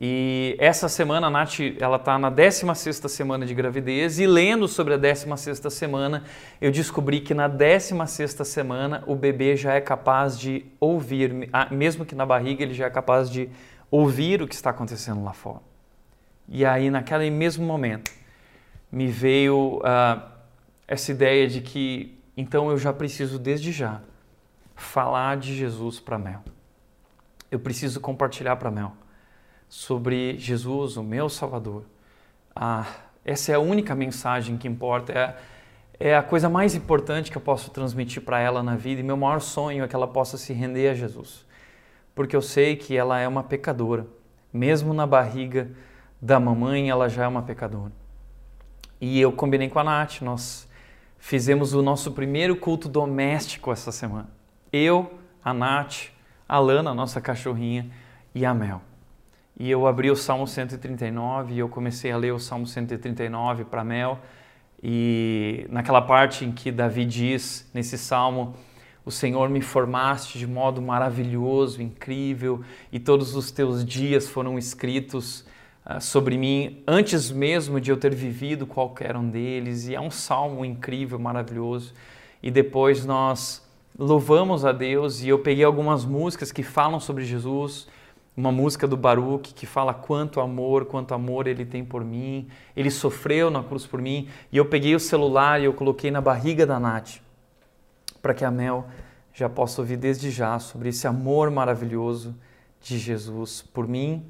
E essa semana a Nath ela está na 16 semana de gravidez e lendo sobre a 16 semana, eu descobri que na 16 semana o bebê já é capaz de ouvir, mesmo que na barriga ele já é capaz de ouvir o que está acontecendo lá fora. E aí naquele mesmo momento me veio uh, essa ideia de que então eu já preciso desde já falar de Jesus para Mel. Eu preciso compartilhar para Mel sobre Jesus, o meu Salvador. Ah, essa é a única mensagem que importa, é, é a coisa mais importante que eu posso transmitir para ela na vida e meu maior sonho é que ela possa se render a Jesus. Porque eu sei que ela é uma pecadora. Mesmo na barriga da mamãe, ela já é uma pecadora. E eu combinei com a Nath, nós fizemos o nosso primeiro culto doméstico essa semana. Eu, a Nath, a Lana, nossa cachorrinha, e a Mel. E eu abri o Salmo 139 e eu comecei a ler o Salmo 139 para Mel. E naquela parte em que Davi diz nesse salmo: O Senhor me formaste de modo maravilhoso, incrível, e todos os teus dias foram escritos sobre mim antes mesmo de eu ter vivido qualquer um deles. E é um salmo incrível, maravilhoso. E depois nós louvamos a Deus e eu peguei algumas músicas que falam sobre Jesus uma música do Baruch que fala quanto amor, quanto amor ele tem por mim. Ele sofreu na cruz por mim. E eu peguei o celular e eu coloquei na barriga da Nath, para que a Mel já possa ouvir desde já sobre esse amor maravilhoso de Jesus por mim,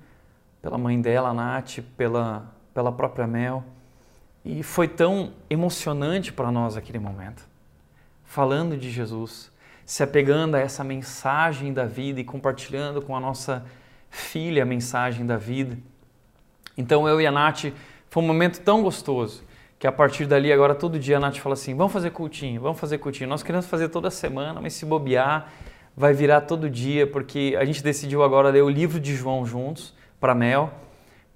pela mãe dela, a Nath, pela, pela própria Mel. E foi tão emocionante para nós aquele momento. Falando de Jesus, se apegando a essa mensagem da vida e compartilhando com a nossa filha a mensagem da vida. Então eu e a Nath, foi um momento tão gostoso que a partir dali, agora todo dia a Nath fala assim: vamos fazer cultinho, vamos fazer cultinho. Nós queremos fazer toda semana, mas se bobear, vai virar todo dia, porque a gente decidiu agora ler o livro de João juntos para Mel,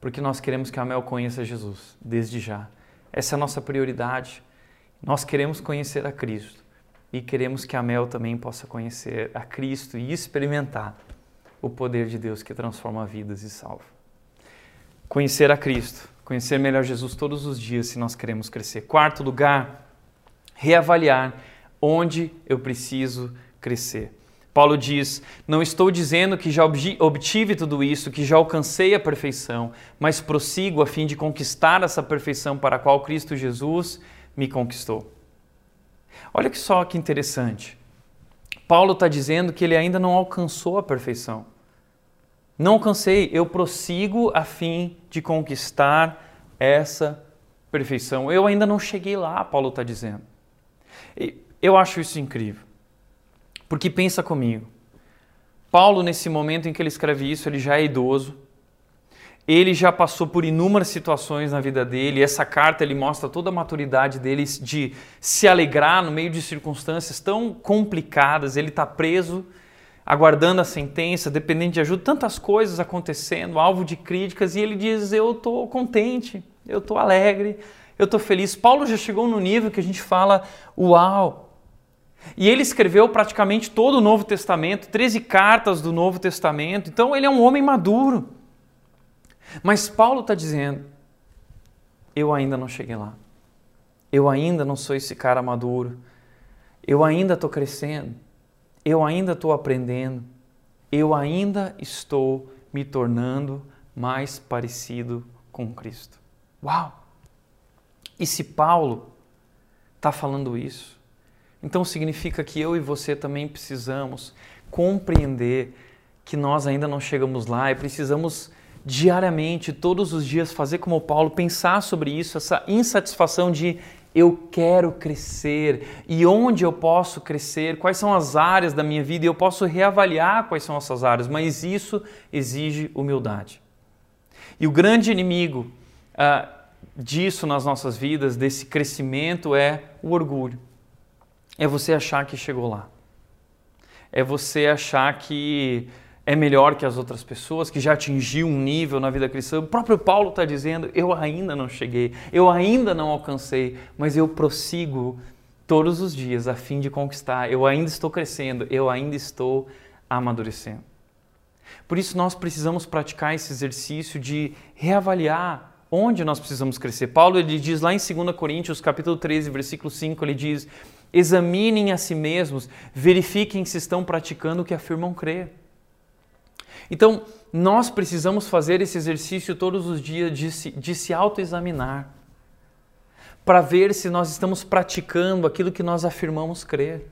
porque nós queremos que a Mel conheça Jesus desde já. Essa é a nossa prioridade. Nós queremos conhecer a Cristo e queremos que a Mel também possa conhecer a Cristo e experimentar o poder de Deus que transforma vidas e salva. Conhecer a Cristo, conhecer melhor Jesus todos os dias se nós queremos crescer. Quarto lugar, reavaliar onde eu preciso crescer. Paulo diz: Não estou dizendo que já obtive tudo isso, que já alcancei a perfeição, mas prossigo a fim de conquistar essa perfeição para a qual Cristo Jesus me conquistou. Olha que só que interessante. Paulo está dizendo que ele ainda não alcançou a perfeição. Não alcancei, eu prossigo a fim de conquistar essa perfeição. Eu ainda não cheguei lá, Paulo está dizendo. Eu acho isso incrível. Porque pensa comigo. Paulo, nesse momento em que ele escreve isso, ele já é idoso, ele já passou por inúmeras situações na vida dele. essa carta ele mostra toda a maturidade dele de se alegrar no meio de circunstâncias tão complicadas. Ele está preso, aguardando a sentença, dependente de ajuda, tantas coisas acontecendo, alvo de críticas, e ele diz: Eu estou contente, eu estou alegre, eu estou feliz. Paulo já chegou no nível que a gente fala: Uau! E ele escreveu praticamente todo o Novo Testamento, 13 cartas do Novo Testamento, então ele é um homem maduro. Mas Paulo está dizendo: eu ainda não cheguei lá. Eu ainda não sou esse cara maduro. Eu ainda estou crescendo. Eu ainda estou aprendendo. Eu ainda estou me tornando mais parecido com Cristo. Uau! E se Paulo está falando isso, então significa que eu e você também precisamos compreender que nós ainda não chegamos lá e precisamos diariamente, todos os dias, fazer como Paulo, pensar sobre isso, essa insatisfação de Eu quero crescer. E onde eu posso crescer? Quais são as áreas da minha vida? E eu posso reavaliar quais são essas áreas, mas isso exige humildade. E o grande inimigo uh, disso nas nossas vidas, desse crescimento, é o orgulho. É você achar que chegou lá. É você achar que é melhor que as outras pessoas, que já atingiu um nível na vida cristã. O próprio Paulo está dizendo: eu ainda não cheguei, eu ainda não alcancei, mas eu prossigo todos os dias a fim de conquistar. Eu ainda estou crescendo, eu ainda estou amadurecendo. Por isso nós precisamos praticar esse exercício de reavaliar onde nós precisamos crescer. Paulo ele diz lá em 2 Coríntios, capítulo 13, versículo 5, ele diz: "Examinem a si mesmos, verifiquem se estão praticando o que afirmam crer." Então, nós precisamos fazer esse exercício todos os dias de se, de se autoexaminar, para ver se nós estamos praticando aquilo que nós afirmamos crer,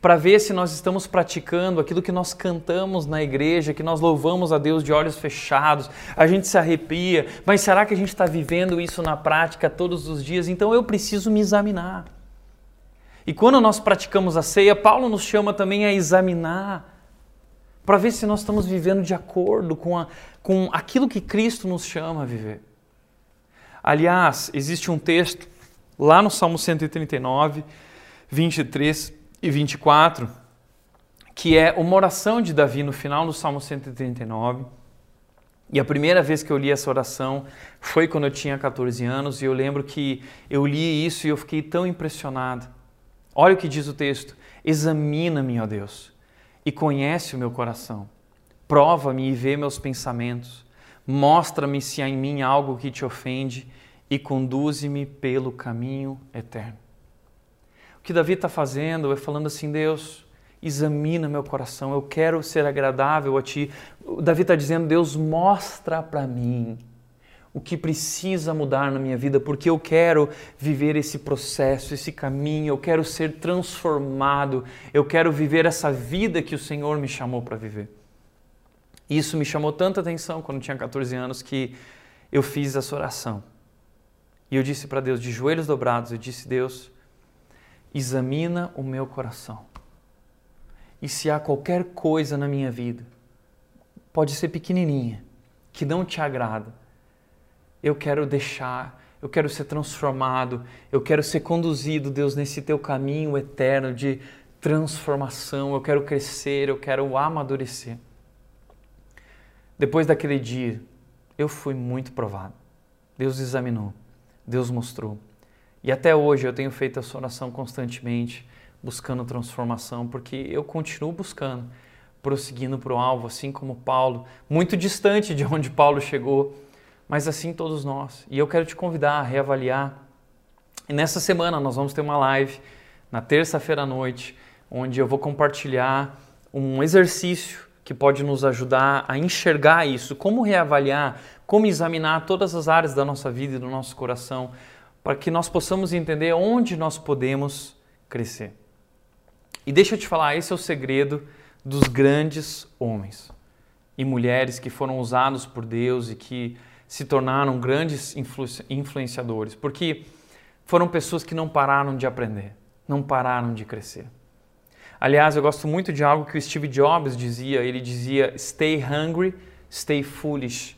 para ver se nós estamos praticando aquilo que nós cantamos na igreja, que nós louvamos a Deus de olhos fechados, a gente se arrepia, mas será que a gente está vivendo isso na prática todos os dias? Então eu preciso me examinar. E quando nós praticamos a ceia, Paulo nos chama também a examinar para ver se nós estamos vivendo de acordo com, a, com aquilo que Cristo nos chama a viver. Aliás, existe um texto lá no Salmo 139, 23 e 24, que é uma oração de Davi no final do Salmo 139. E a primeira vez que eu li essa oração foi quando eu tinha 14 anos, e eu lembro que eu li isso e eu fiquei tão impressionado. Olha o que diz o texto: Examina-me, ó Deus e conhece o meu coração. Prova-me e vê meus pensamentos. Mostra-me se há em mim algo que te ofende e conduze-me pelo caminho eterno. O que Davi está fazendo é falando assim: Deus, examina meu coração, eu quero ser agradável a ti. Davi está dizendo: Deus, mostra para mim o que precisa mudar na minha vida, porque eu quero viver esse processo, esse caminho, eu quero ser transformado, eu quero viver essa vida que o Senhor me chamou para viver. Isso me chamou tanta atenção quando tinha 14 anos que eu fiz essa oração. E eu disse para Deus, de joelhos dobrados, eu disse: Deus, examina o meu coração. E se há qualquer coisa na minha vida, pode ser pequenininha, que não te agrada, eu quero deixar, eu quero ser transformado, eu quero ser conduzido, Deus, nesse teu caminho eterno de transformação. Eu quero crescer, eu quero amadurecer. Depois daquele dia, eu fui muito provado. Deus examinou, Deus mostrou. E até hoje eu tenho feito essa oração constantemente, buscando transformação, porque eu continuo buscando, prosseguindo para o alvo, assim como Paulo, muito distante de onde Paulo chegou mas assim todos nós. E eu quero te convidar a reavaliar. E nessa semana nós vamos ter uma live na terça-feira à noite, onde eu vou compartilhar um exercício que pode nos ajudar a enxergar isso, como reavaliar, como examinar todas as áreas da nossa vida e do nosso coração, para que nós possamos entender onde nós podemos crescer. E deixa eu te falar, esse é o segredo dos grandes homens e mulheres que foram usados por Deus e que se tornaram grandes influenciadores, porque foram pessoas que não pararam de aprender, não pararam de crescer. Aliás, eu gosto muito de algo que o Steve Jobs dizia. Ele dizia: Stay hungry, stay foolish.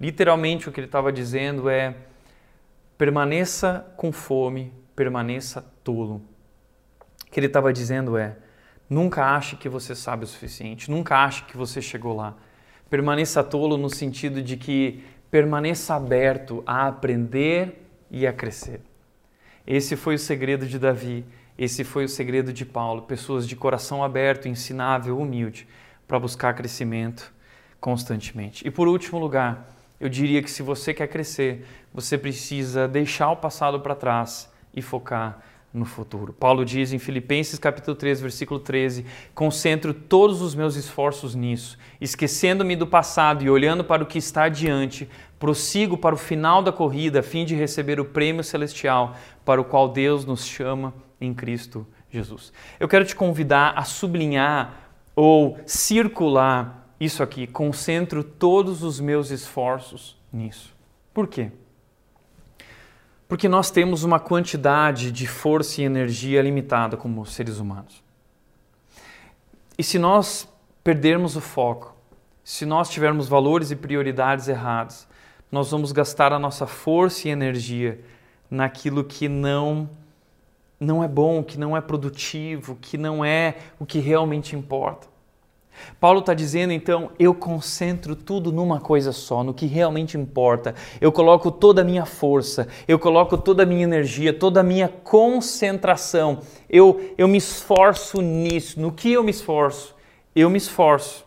Literalmente, o que ele estava dizendo é: permaneça com fome, permaneça tolo. O que ele estava dizendo é: nunca ache que você sabe o suficiente, nunca ache que você chegou lá. Permaneça tolo no sentido de que permaneça aberto a aprender e a crescer. Esse foi o segredo de Davi, esse foi o segredo de Paulo, pessoas de coração aberto, ensinável, humilde, para buscar crescimento constantemente. E por último lugar, eu diria que se você quer crescer, você precisa deixar o passado para trás e focar no futuro. Paulo diz em Filipenses capítulo 3, versículo 13: "Concentro todos os meus esforços nisso, esquecendo-me do passado e olhando para o que está adiante, prossigo para o final da corrida a fim de receber o prêmio celestial para o qual Deus nos chama em Cristo Jesus." Eu quero te convidar a sublinhar ou circular isso aqui, concentro todos os meus esforços nisso. Por quê? Porque nós temos uma quantidade de força e energia limitada como seres humanos. E se nós perdermos o foco, se nós tivermos valores e prioridades errados, nós vamos gastar a nossa força e energia naquilo que não não é bom, que não é produtivo, que não é o que realmente importa. Paulo está dizendo então: eu concentro tudo numa coisa só, no que realmente importa. Eu coloco toda a minha força, eu coloco toda a minha energia, toda a minha concentração. Eu, eu me esforço nisso. No que eu me esforço? Eu me esforço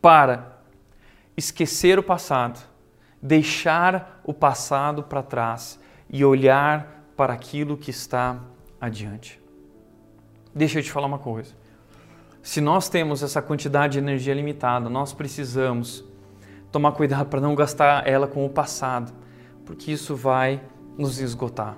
para esquecer o passado, deixar o passado para trás e olhar para aquilo que está adiante. Deixa eu te falar uma coisa. Se nós temos essa quantidade de energia limitada, nós precisamos tomar cuidado para não gastar ela com o passado, porque isso vai nos esgotar.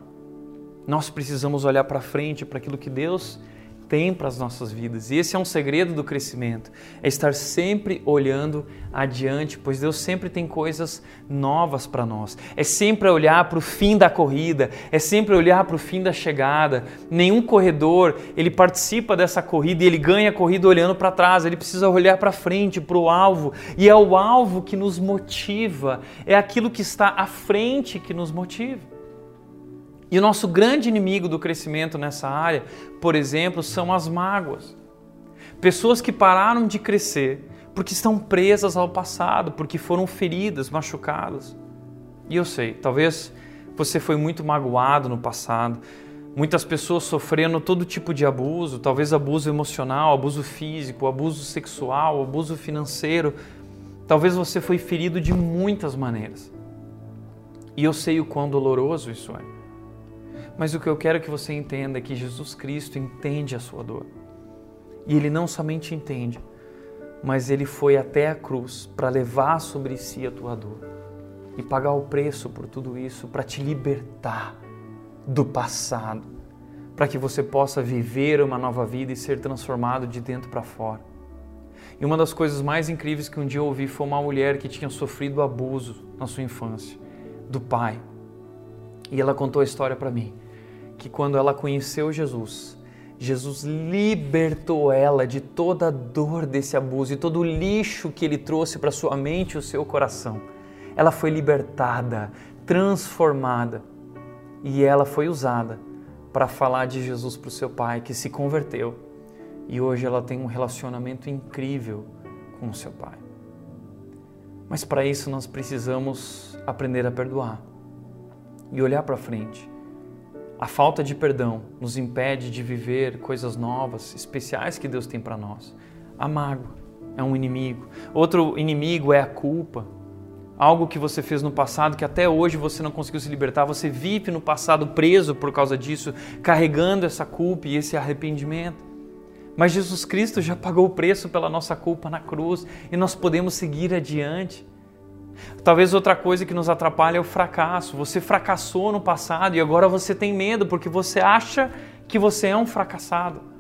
Nós precisamos olhar para frente, para aquilo que Deus tem para as nossas vidas. E esse é um segredo do crescimento, é estar sempre olhando adiante, pois Deus sempre tem coisas novas para nós. É sempre olhar para o fim da corrida, é sempre olhar para o fim da chegada. Nenhum corredor, ele participa dessa corrida e ele ganha a corrida olhando para trás, ele precisa olhar para frente, para o alvo, e é o alvo que nos motiva, é aquilo que está à frente que nos motiva. E o nosso grande inimigo do crescimento nessa área, por exemplo, são as mágoas. Pessoas que pararam de crescer porque estão presas ao passado, porque foram feridas, machucadas. E eu sei, talvez você foi muito magoado no passado, muitas pessoas sofrendo todo tipo de abuso, talvez abuso emocional, abuso físico, abuso sexual, abuso financeiro. Talvez você foi ferido de muitas maneiras. E eu sei o quão doloroso isso é. Mas o que eu quero que você entenda é que Jesus Cristo entende a sua dor. E ele não somente entende, mas ele foi até a cruz para levar sobre si a tua dor e pagar o preço por tudo isso para te libertar do passado, para que você possa viver uma nova vida e ser transformado de dentro para fora. E uma das coisas mais incríveis que um dia eu ouvi foi uma mulher que tinha sofrido abuso na sua infância do pai. E ela contou a história para mim que quando ela conheceu Jesus, Jesus libertou ela de toda a dor desse abuso e todo o lixo que ele trouxe para sua mente e o seu coração. Ela foi libertada, transformada e ela foi usada para falar de Jesus para o seu pai, que se converteu e hoje ela tem um relacionamento incrível com o seu pai. Mas para isso nós precisamos aprender a perdoar e olhar para frente a falta de perdão nos impede de viver coisas novas, especiais que Deus tem para nós. A mágoa é um inimigo. Outro inimigo é a culpa. Algo que você fez no passado que até hoje você não conseguiu se libertar, você vive no passado preso por causa disso, carregando essa culpa e esse arrependimento. Mas Jesus Cristo já pagou o preço pela nossa culpa na cruz e nós podemos seguir adiante. Talvez outra coisa que nos atrapalha é o fracasso. Você fracassou no passado e agora você tem medo porque você acha que você é um fracassado.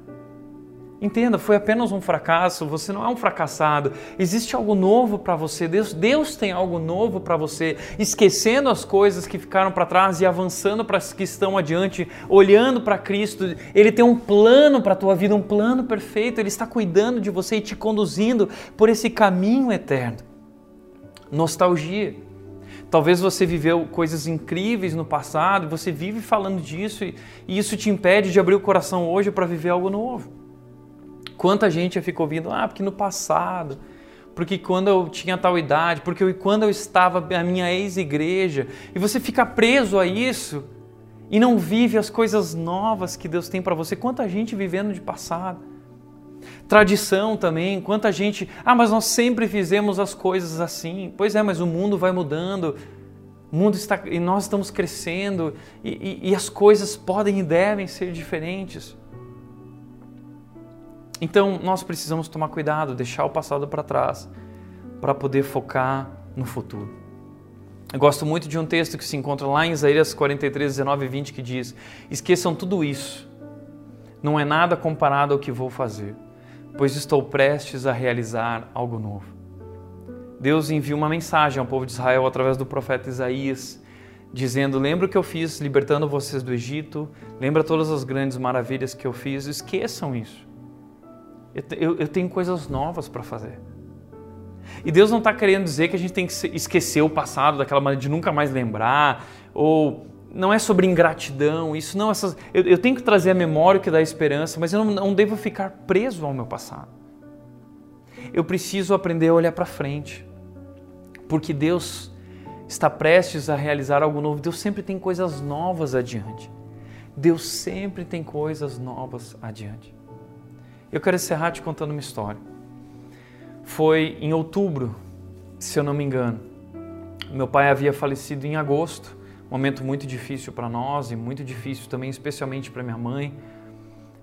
Entenda, foi apenas um fracasso, você não é um fracassado. Existe algo novo para você. Deus, Deus tem algo novo para você. Esquecendo as coisas que ficaram para trás e avançando para as que estão adiante, olhando para Cristo. Ele tem um plano para a tua vida, um plano perfeito. Ele está cuidando de você e te conduzindo por esse caminho eterno nostalgia. Talvez você viveu coisas incríveis no passado, você vive falando disso e, e isso te impede de abrir o coração hoje para viver algo novo. Quanta gente fica ouvindo, ah, porque no passado, porque quando eu tinha tal idade, porque quando eu estava na minha ex-igreja, e você fica preso a isso e não vive as coisas novas que Deus tem para você. Quanta gente vivendo de passado. Tradição também, quanta gente, ah, mas nós sempre fizemos as coisas assim. Pois é, mas o mundo vai mudando, o mundo está e nós estamos crescendo e, e, e as coisas podem e devem ser diferentes. Então nós precisamos tomar cuidado, deixar o passado para trás, para poder focar no futuro. Eu gosto muito de um texto que se encontra lá em Isaías 43, 19 e 20 que diz: Esqueçam tudo isso, não é nada comparado ao que vou fazer pois estou prestes a realizar algo novo. Deus envia uma mensagem ao povo de Israel através do profeta Isaías, dizendo: Lembra o que eu fiz libertando vocês do Egito? Lembra todas as grandes maravilhas que eu fiz? Esqueçam isso. Eu, eu, eu tenho coisas novas para fazer. E Deus não está querendo dizer que a gente tem que esquecer o passado daquela maneira de nunca mais lembrar, ou não é sobre ingratidão, isso não. Essas, eu, eu tenho que trazer a memória que dá esperança, mas eu não, não devo ficar preso ao meu passado. Eu preciso aprender a olhar para frente, porque Deus está prestes a realizar algo novo. Deus sempre tem coisas novas adiante. Deus sempre tem coisas novas adiante. Eu quero encerrar te contando uma história. Foi em outubro, se eu não me engano. Meu pai havia falecido em agosto, momento muito difícil para nós e muito difícil também, especialmente para minha mãe.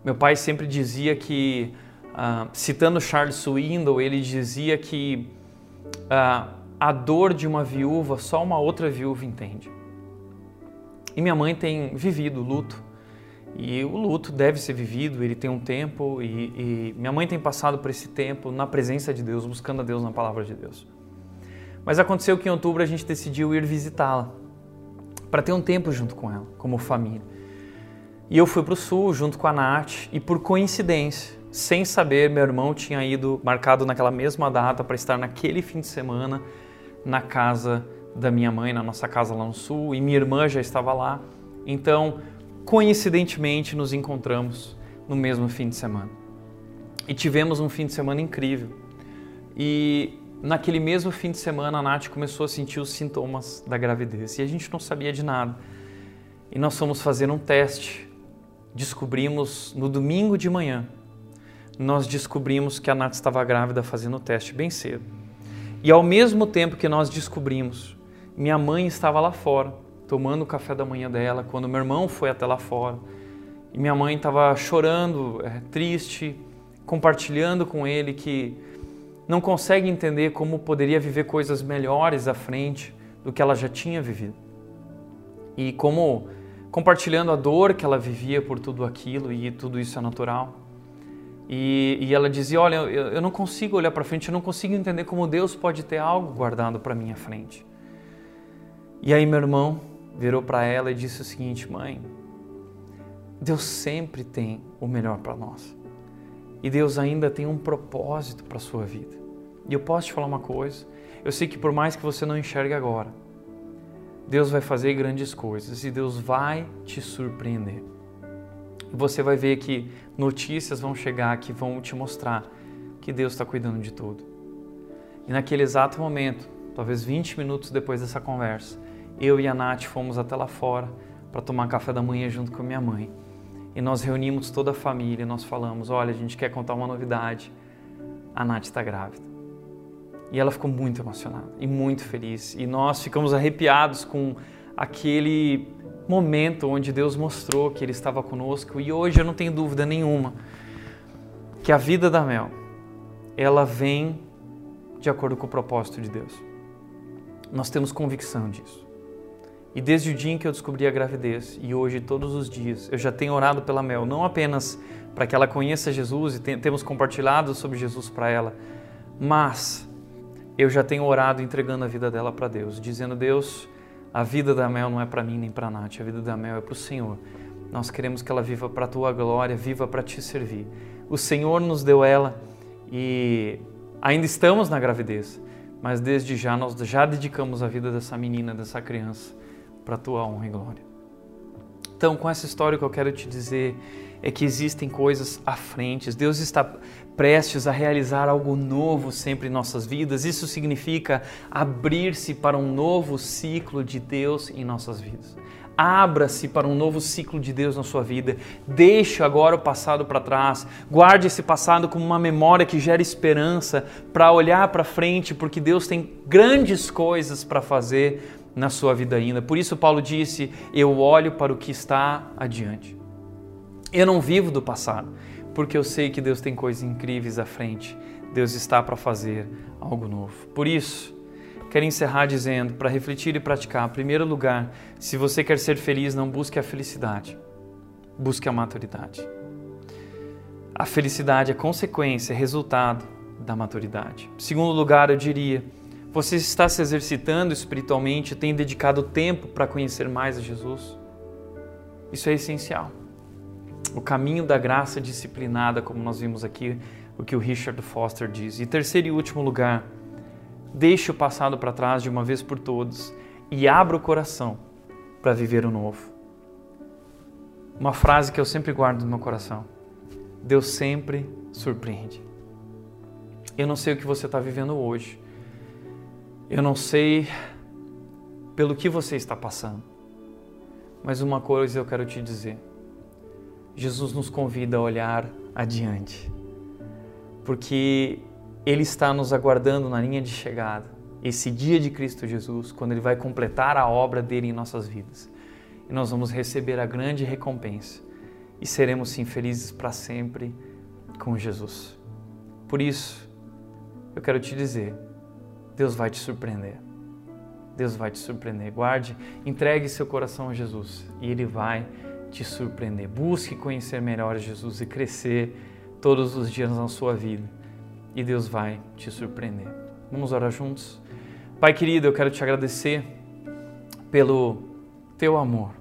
Meu pai sempre dizia que, uh, citando Charles Swindoll, ele dizia que uh, a dor de uma viúva só uma outra viúva entende. E minha mãe tem vivido luto e o luto deve ser vivido, ele tem um tempo e, e, minha mãe tem passado por esse tempo na presença de Deus, buscando a Deus na palavra de Deus. Mas aconteceu que em outubro a gente decidiu ir visitá-la para ter um tempo junto com ela, como família. E eu fui para o sul junto com a Nath e por coincidência, sem saber, meu irmão tinha ido marcado naquela mesma data para estar naquele fim de semana na casa da minha mãe, na nossa casa lá no sul, e minha irmã já estava lá. Então, coincidentemente nos encontramos no mesmo fim de semana. E tivemos um fim de semana incrível. E naquele mesmo fim de semana a Nath começou a sentir os sintomas da gravidez e a gente não sabia de nada. E nós fomos fazer um teste. Descobrimos no domingo de manhã, nós descobrimos que a Nath estava grávida fazendo o teste bem cedo. E ao mesmo tempo que nós descobrimos, minha mãe estava lá fora tomando o café da manhã dela, quando meu irmão foi até lá fora. E minha mãe estava chorando, é, triste, compartilhando com ele que não consegue entender como poderia viver coisas melhores à frente do que ela já tinha vivido. E como compartilhando a dor que ela vivia por tudo aquilo e tudo isso é natural. E, e ela dizia: Olha, eu, eu não consigo olhar para frente, eu não consigo entender como Deus pode ter algo guardado para minha frente. E aí, meu irmão, virou para ela e disse o seguinte: Mãe, Deus sempre tem o melhor para nós. E Deus ainda tem um propósito para a sua vida. E eu posso te falar uma coisa: eu sei que por mais que você não enxergue agora, Deus vai fazer grandes coisas e Deus vai te surpreender. Você vai ver que notícias vão chegar que vão te mostrar que Deus está cuidando de tudo. E naquele exato momento, talvez 20 minutos depois dessa conversa, eu e a Nath fomos até lá fora para tomar café da manhã junto com minha mãe. E nós reunimos toda a família, nós falamos, olha, a gente quer contar uma novidade, a Nath está grávida. E ela ficou muito emocionada e muito feliz. E nós ficamos arrepiados com aquele momento onde Deus mostrou que Ele estava conosco. E hoje eu não tenho dúvida nenhuma que a vida da Mel, ela vem de acordo com o propósito de Deus. Nós temos convicção disso. E desde o dia em que eu descobri a gravidez e hoje, todos os dias, eu já tenho orado pela Mel, não apenas para que ela conheça Jesus e temos compartilhado sobre Jesus para ela, mas eu já tenho orado entregando a vida dela para Deus, dizendo: Deus, a vida da Mel não é para mim nem para Nath, a vida da Mel é para o Senhor. Nós queremos que ela viva para a tua glória, viva para te servir. O Senhor nos deu ela e ainda estamos na gravidez, mas desde já nós já dedicamos a vida dessa menina, dessa criança para a tua honra e glória. Então, com essa história, o que eu quero te dizer é que existem coisas à frente. Deus está prestes a realizar algo novo sempre em nossas vidas. Isso significa abrir-se para um novo ciclo de Deus em nossas vidas. Abra-se para um novo ciclo de Deus na sua vida. Deixe agora o passado para trás. Guarde esse passado como uma memória que gera esperança para olhar para frente, porque Deus tem grandes coisas para fazer na sua vida ainda. Por isso, Paulo disse: Eu olho para o que está adiante. Eu não vivo do passado, porque eu sei que Deus tem coisas incríveis à frente. Deus está para fazer algo novo. Por isso, quero encerrar dizendo: para refletir e praticar, em primeiro lugar, se você quer ser feliz, não busque a felicidade, busque a maturidade. A felicidade é consequência, é resultado da maturidade. Em segundo lugar, eu diria Você está se exercitando espiritualmente, tem dedicado tempo para conhecer mais a Jesus? Isso é essencial. O caminho da graça disciplinada, como nós vimos aqui, o que o Richard Foster diz. E terceiro e último lugar, deixe o passado para trás de uma vez por todas e abra o coração para viver o novo. Uma frase que eu sempre guardo no meu coração: Deus sempre surpreende. Eu não sei o que você está vivendo hoje. Eu não sei pelo que você está passando. Mas uma coisa eu quero te dizer. Jesus nos convida a olhar adiante. Porque Ele está nos aguardando na linha de chegada. Esse dia de Cristo Jesus, quando Ele vai completar a obra dele em nossas vidas. E nós vamos receber a grande recompensa. E seremos sim felizes para sempre com Jesus. Por isso, eu quero te dizer: Deus vai te surpreender. Deus vai te surpreender. Guarde, entregue seu coração a Jesus e Ele vai te surpreender. Busque conhecer melhor Jesus e crescer todos os dias na sua vida. E Deus vai te surpreender. Vamos orar juntos? Pai querido, eu quero te agradecer pelo teu amor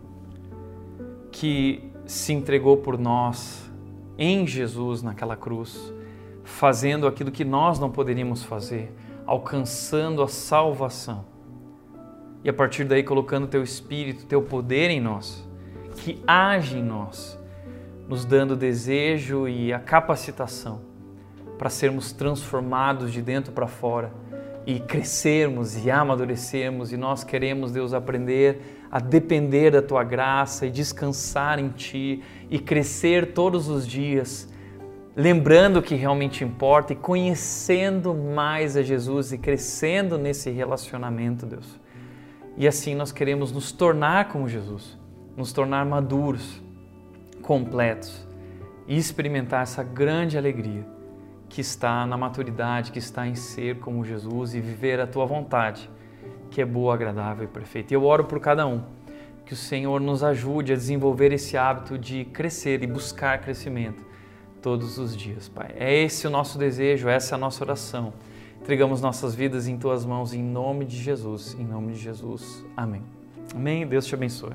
que se entregou por nós em Jesus naquela cruz, fazendo aquilo que nós não poderíamos fazer, alcançando a salvação. E a partir daí colocando teu espírito, teu poder em nós, que age em nós, nos dando desejo e a capacitação para sermos transformados de dentro para fora e crescermos e amadurecermos e nós queremos, Deus, aprender a depender da tua graça e descansar em ti e crescer todos os dias, lembrando o que realmente importa e conhecendo mais a Jesus e crescendo nesse relacionamento, Deus. E assim nós queremos nos tornar como Jesus, nos tornar maduros, completos e experimentar essa grande alegria que está na maturidade, que está em ser como Jesus e viver a tua vontade que é boa, agradável e perfeita. E eu oro por cada um, que o Senhor nos ajude a desenvolver esse hábito de crescer e buscar crescimento todos os dias, Pai. É esse o nosso desejo, essa é a nossa oração. Entregamos nossas vidas em tuas mãos em nome de Jesus, em nome de Jesus. Amém. Amém. Deus te abençoe.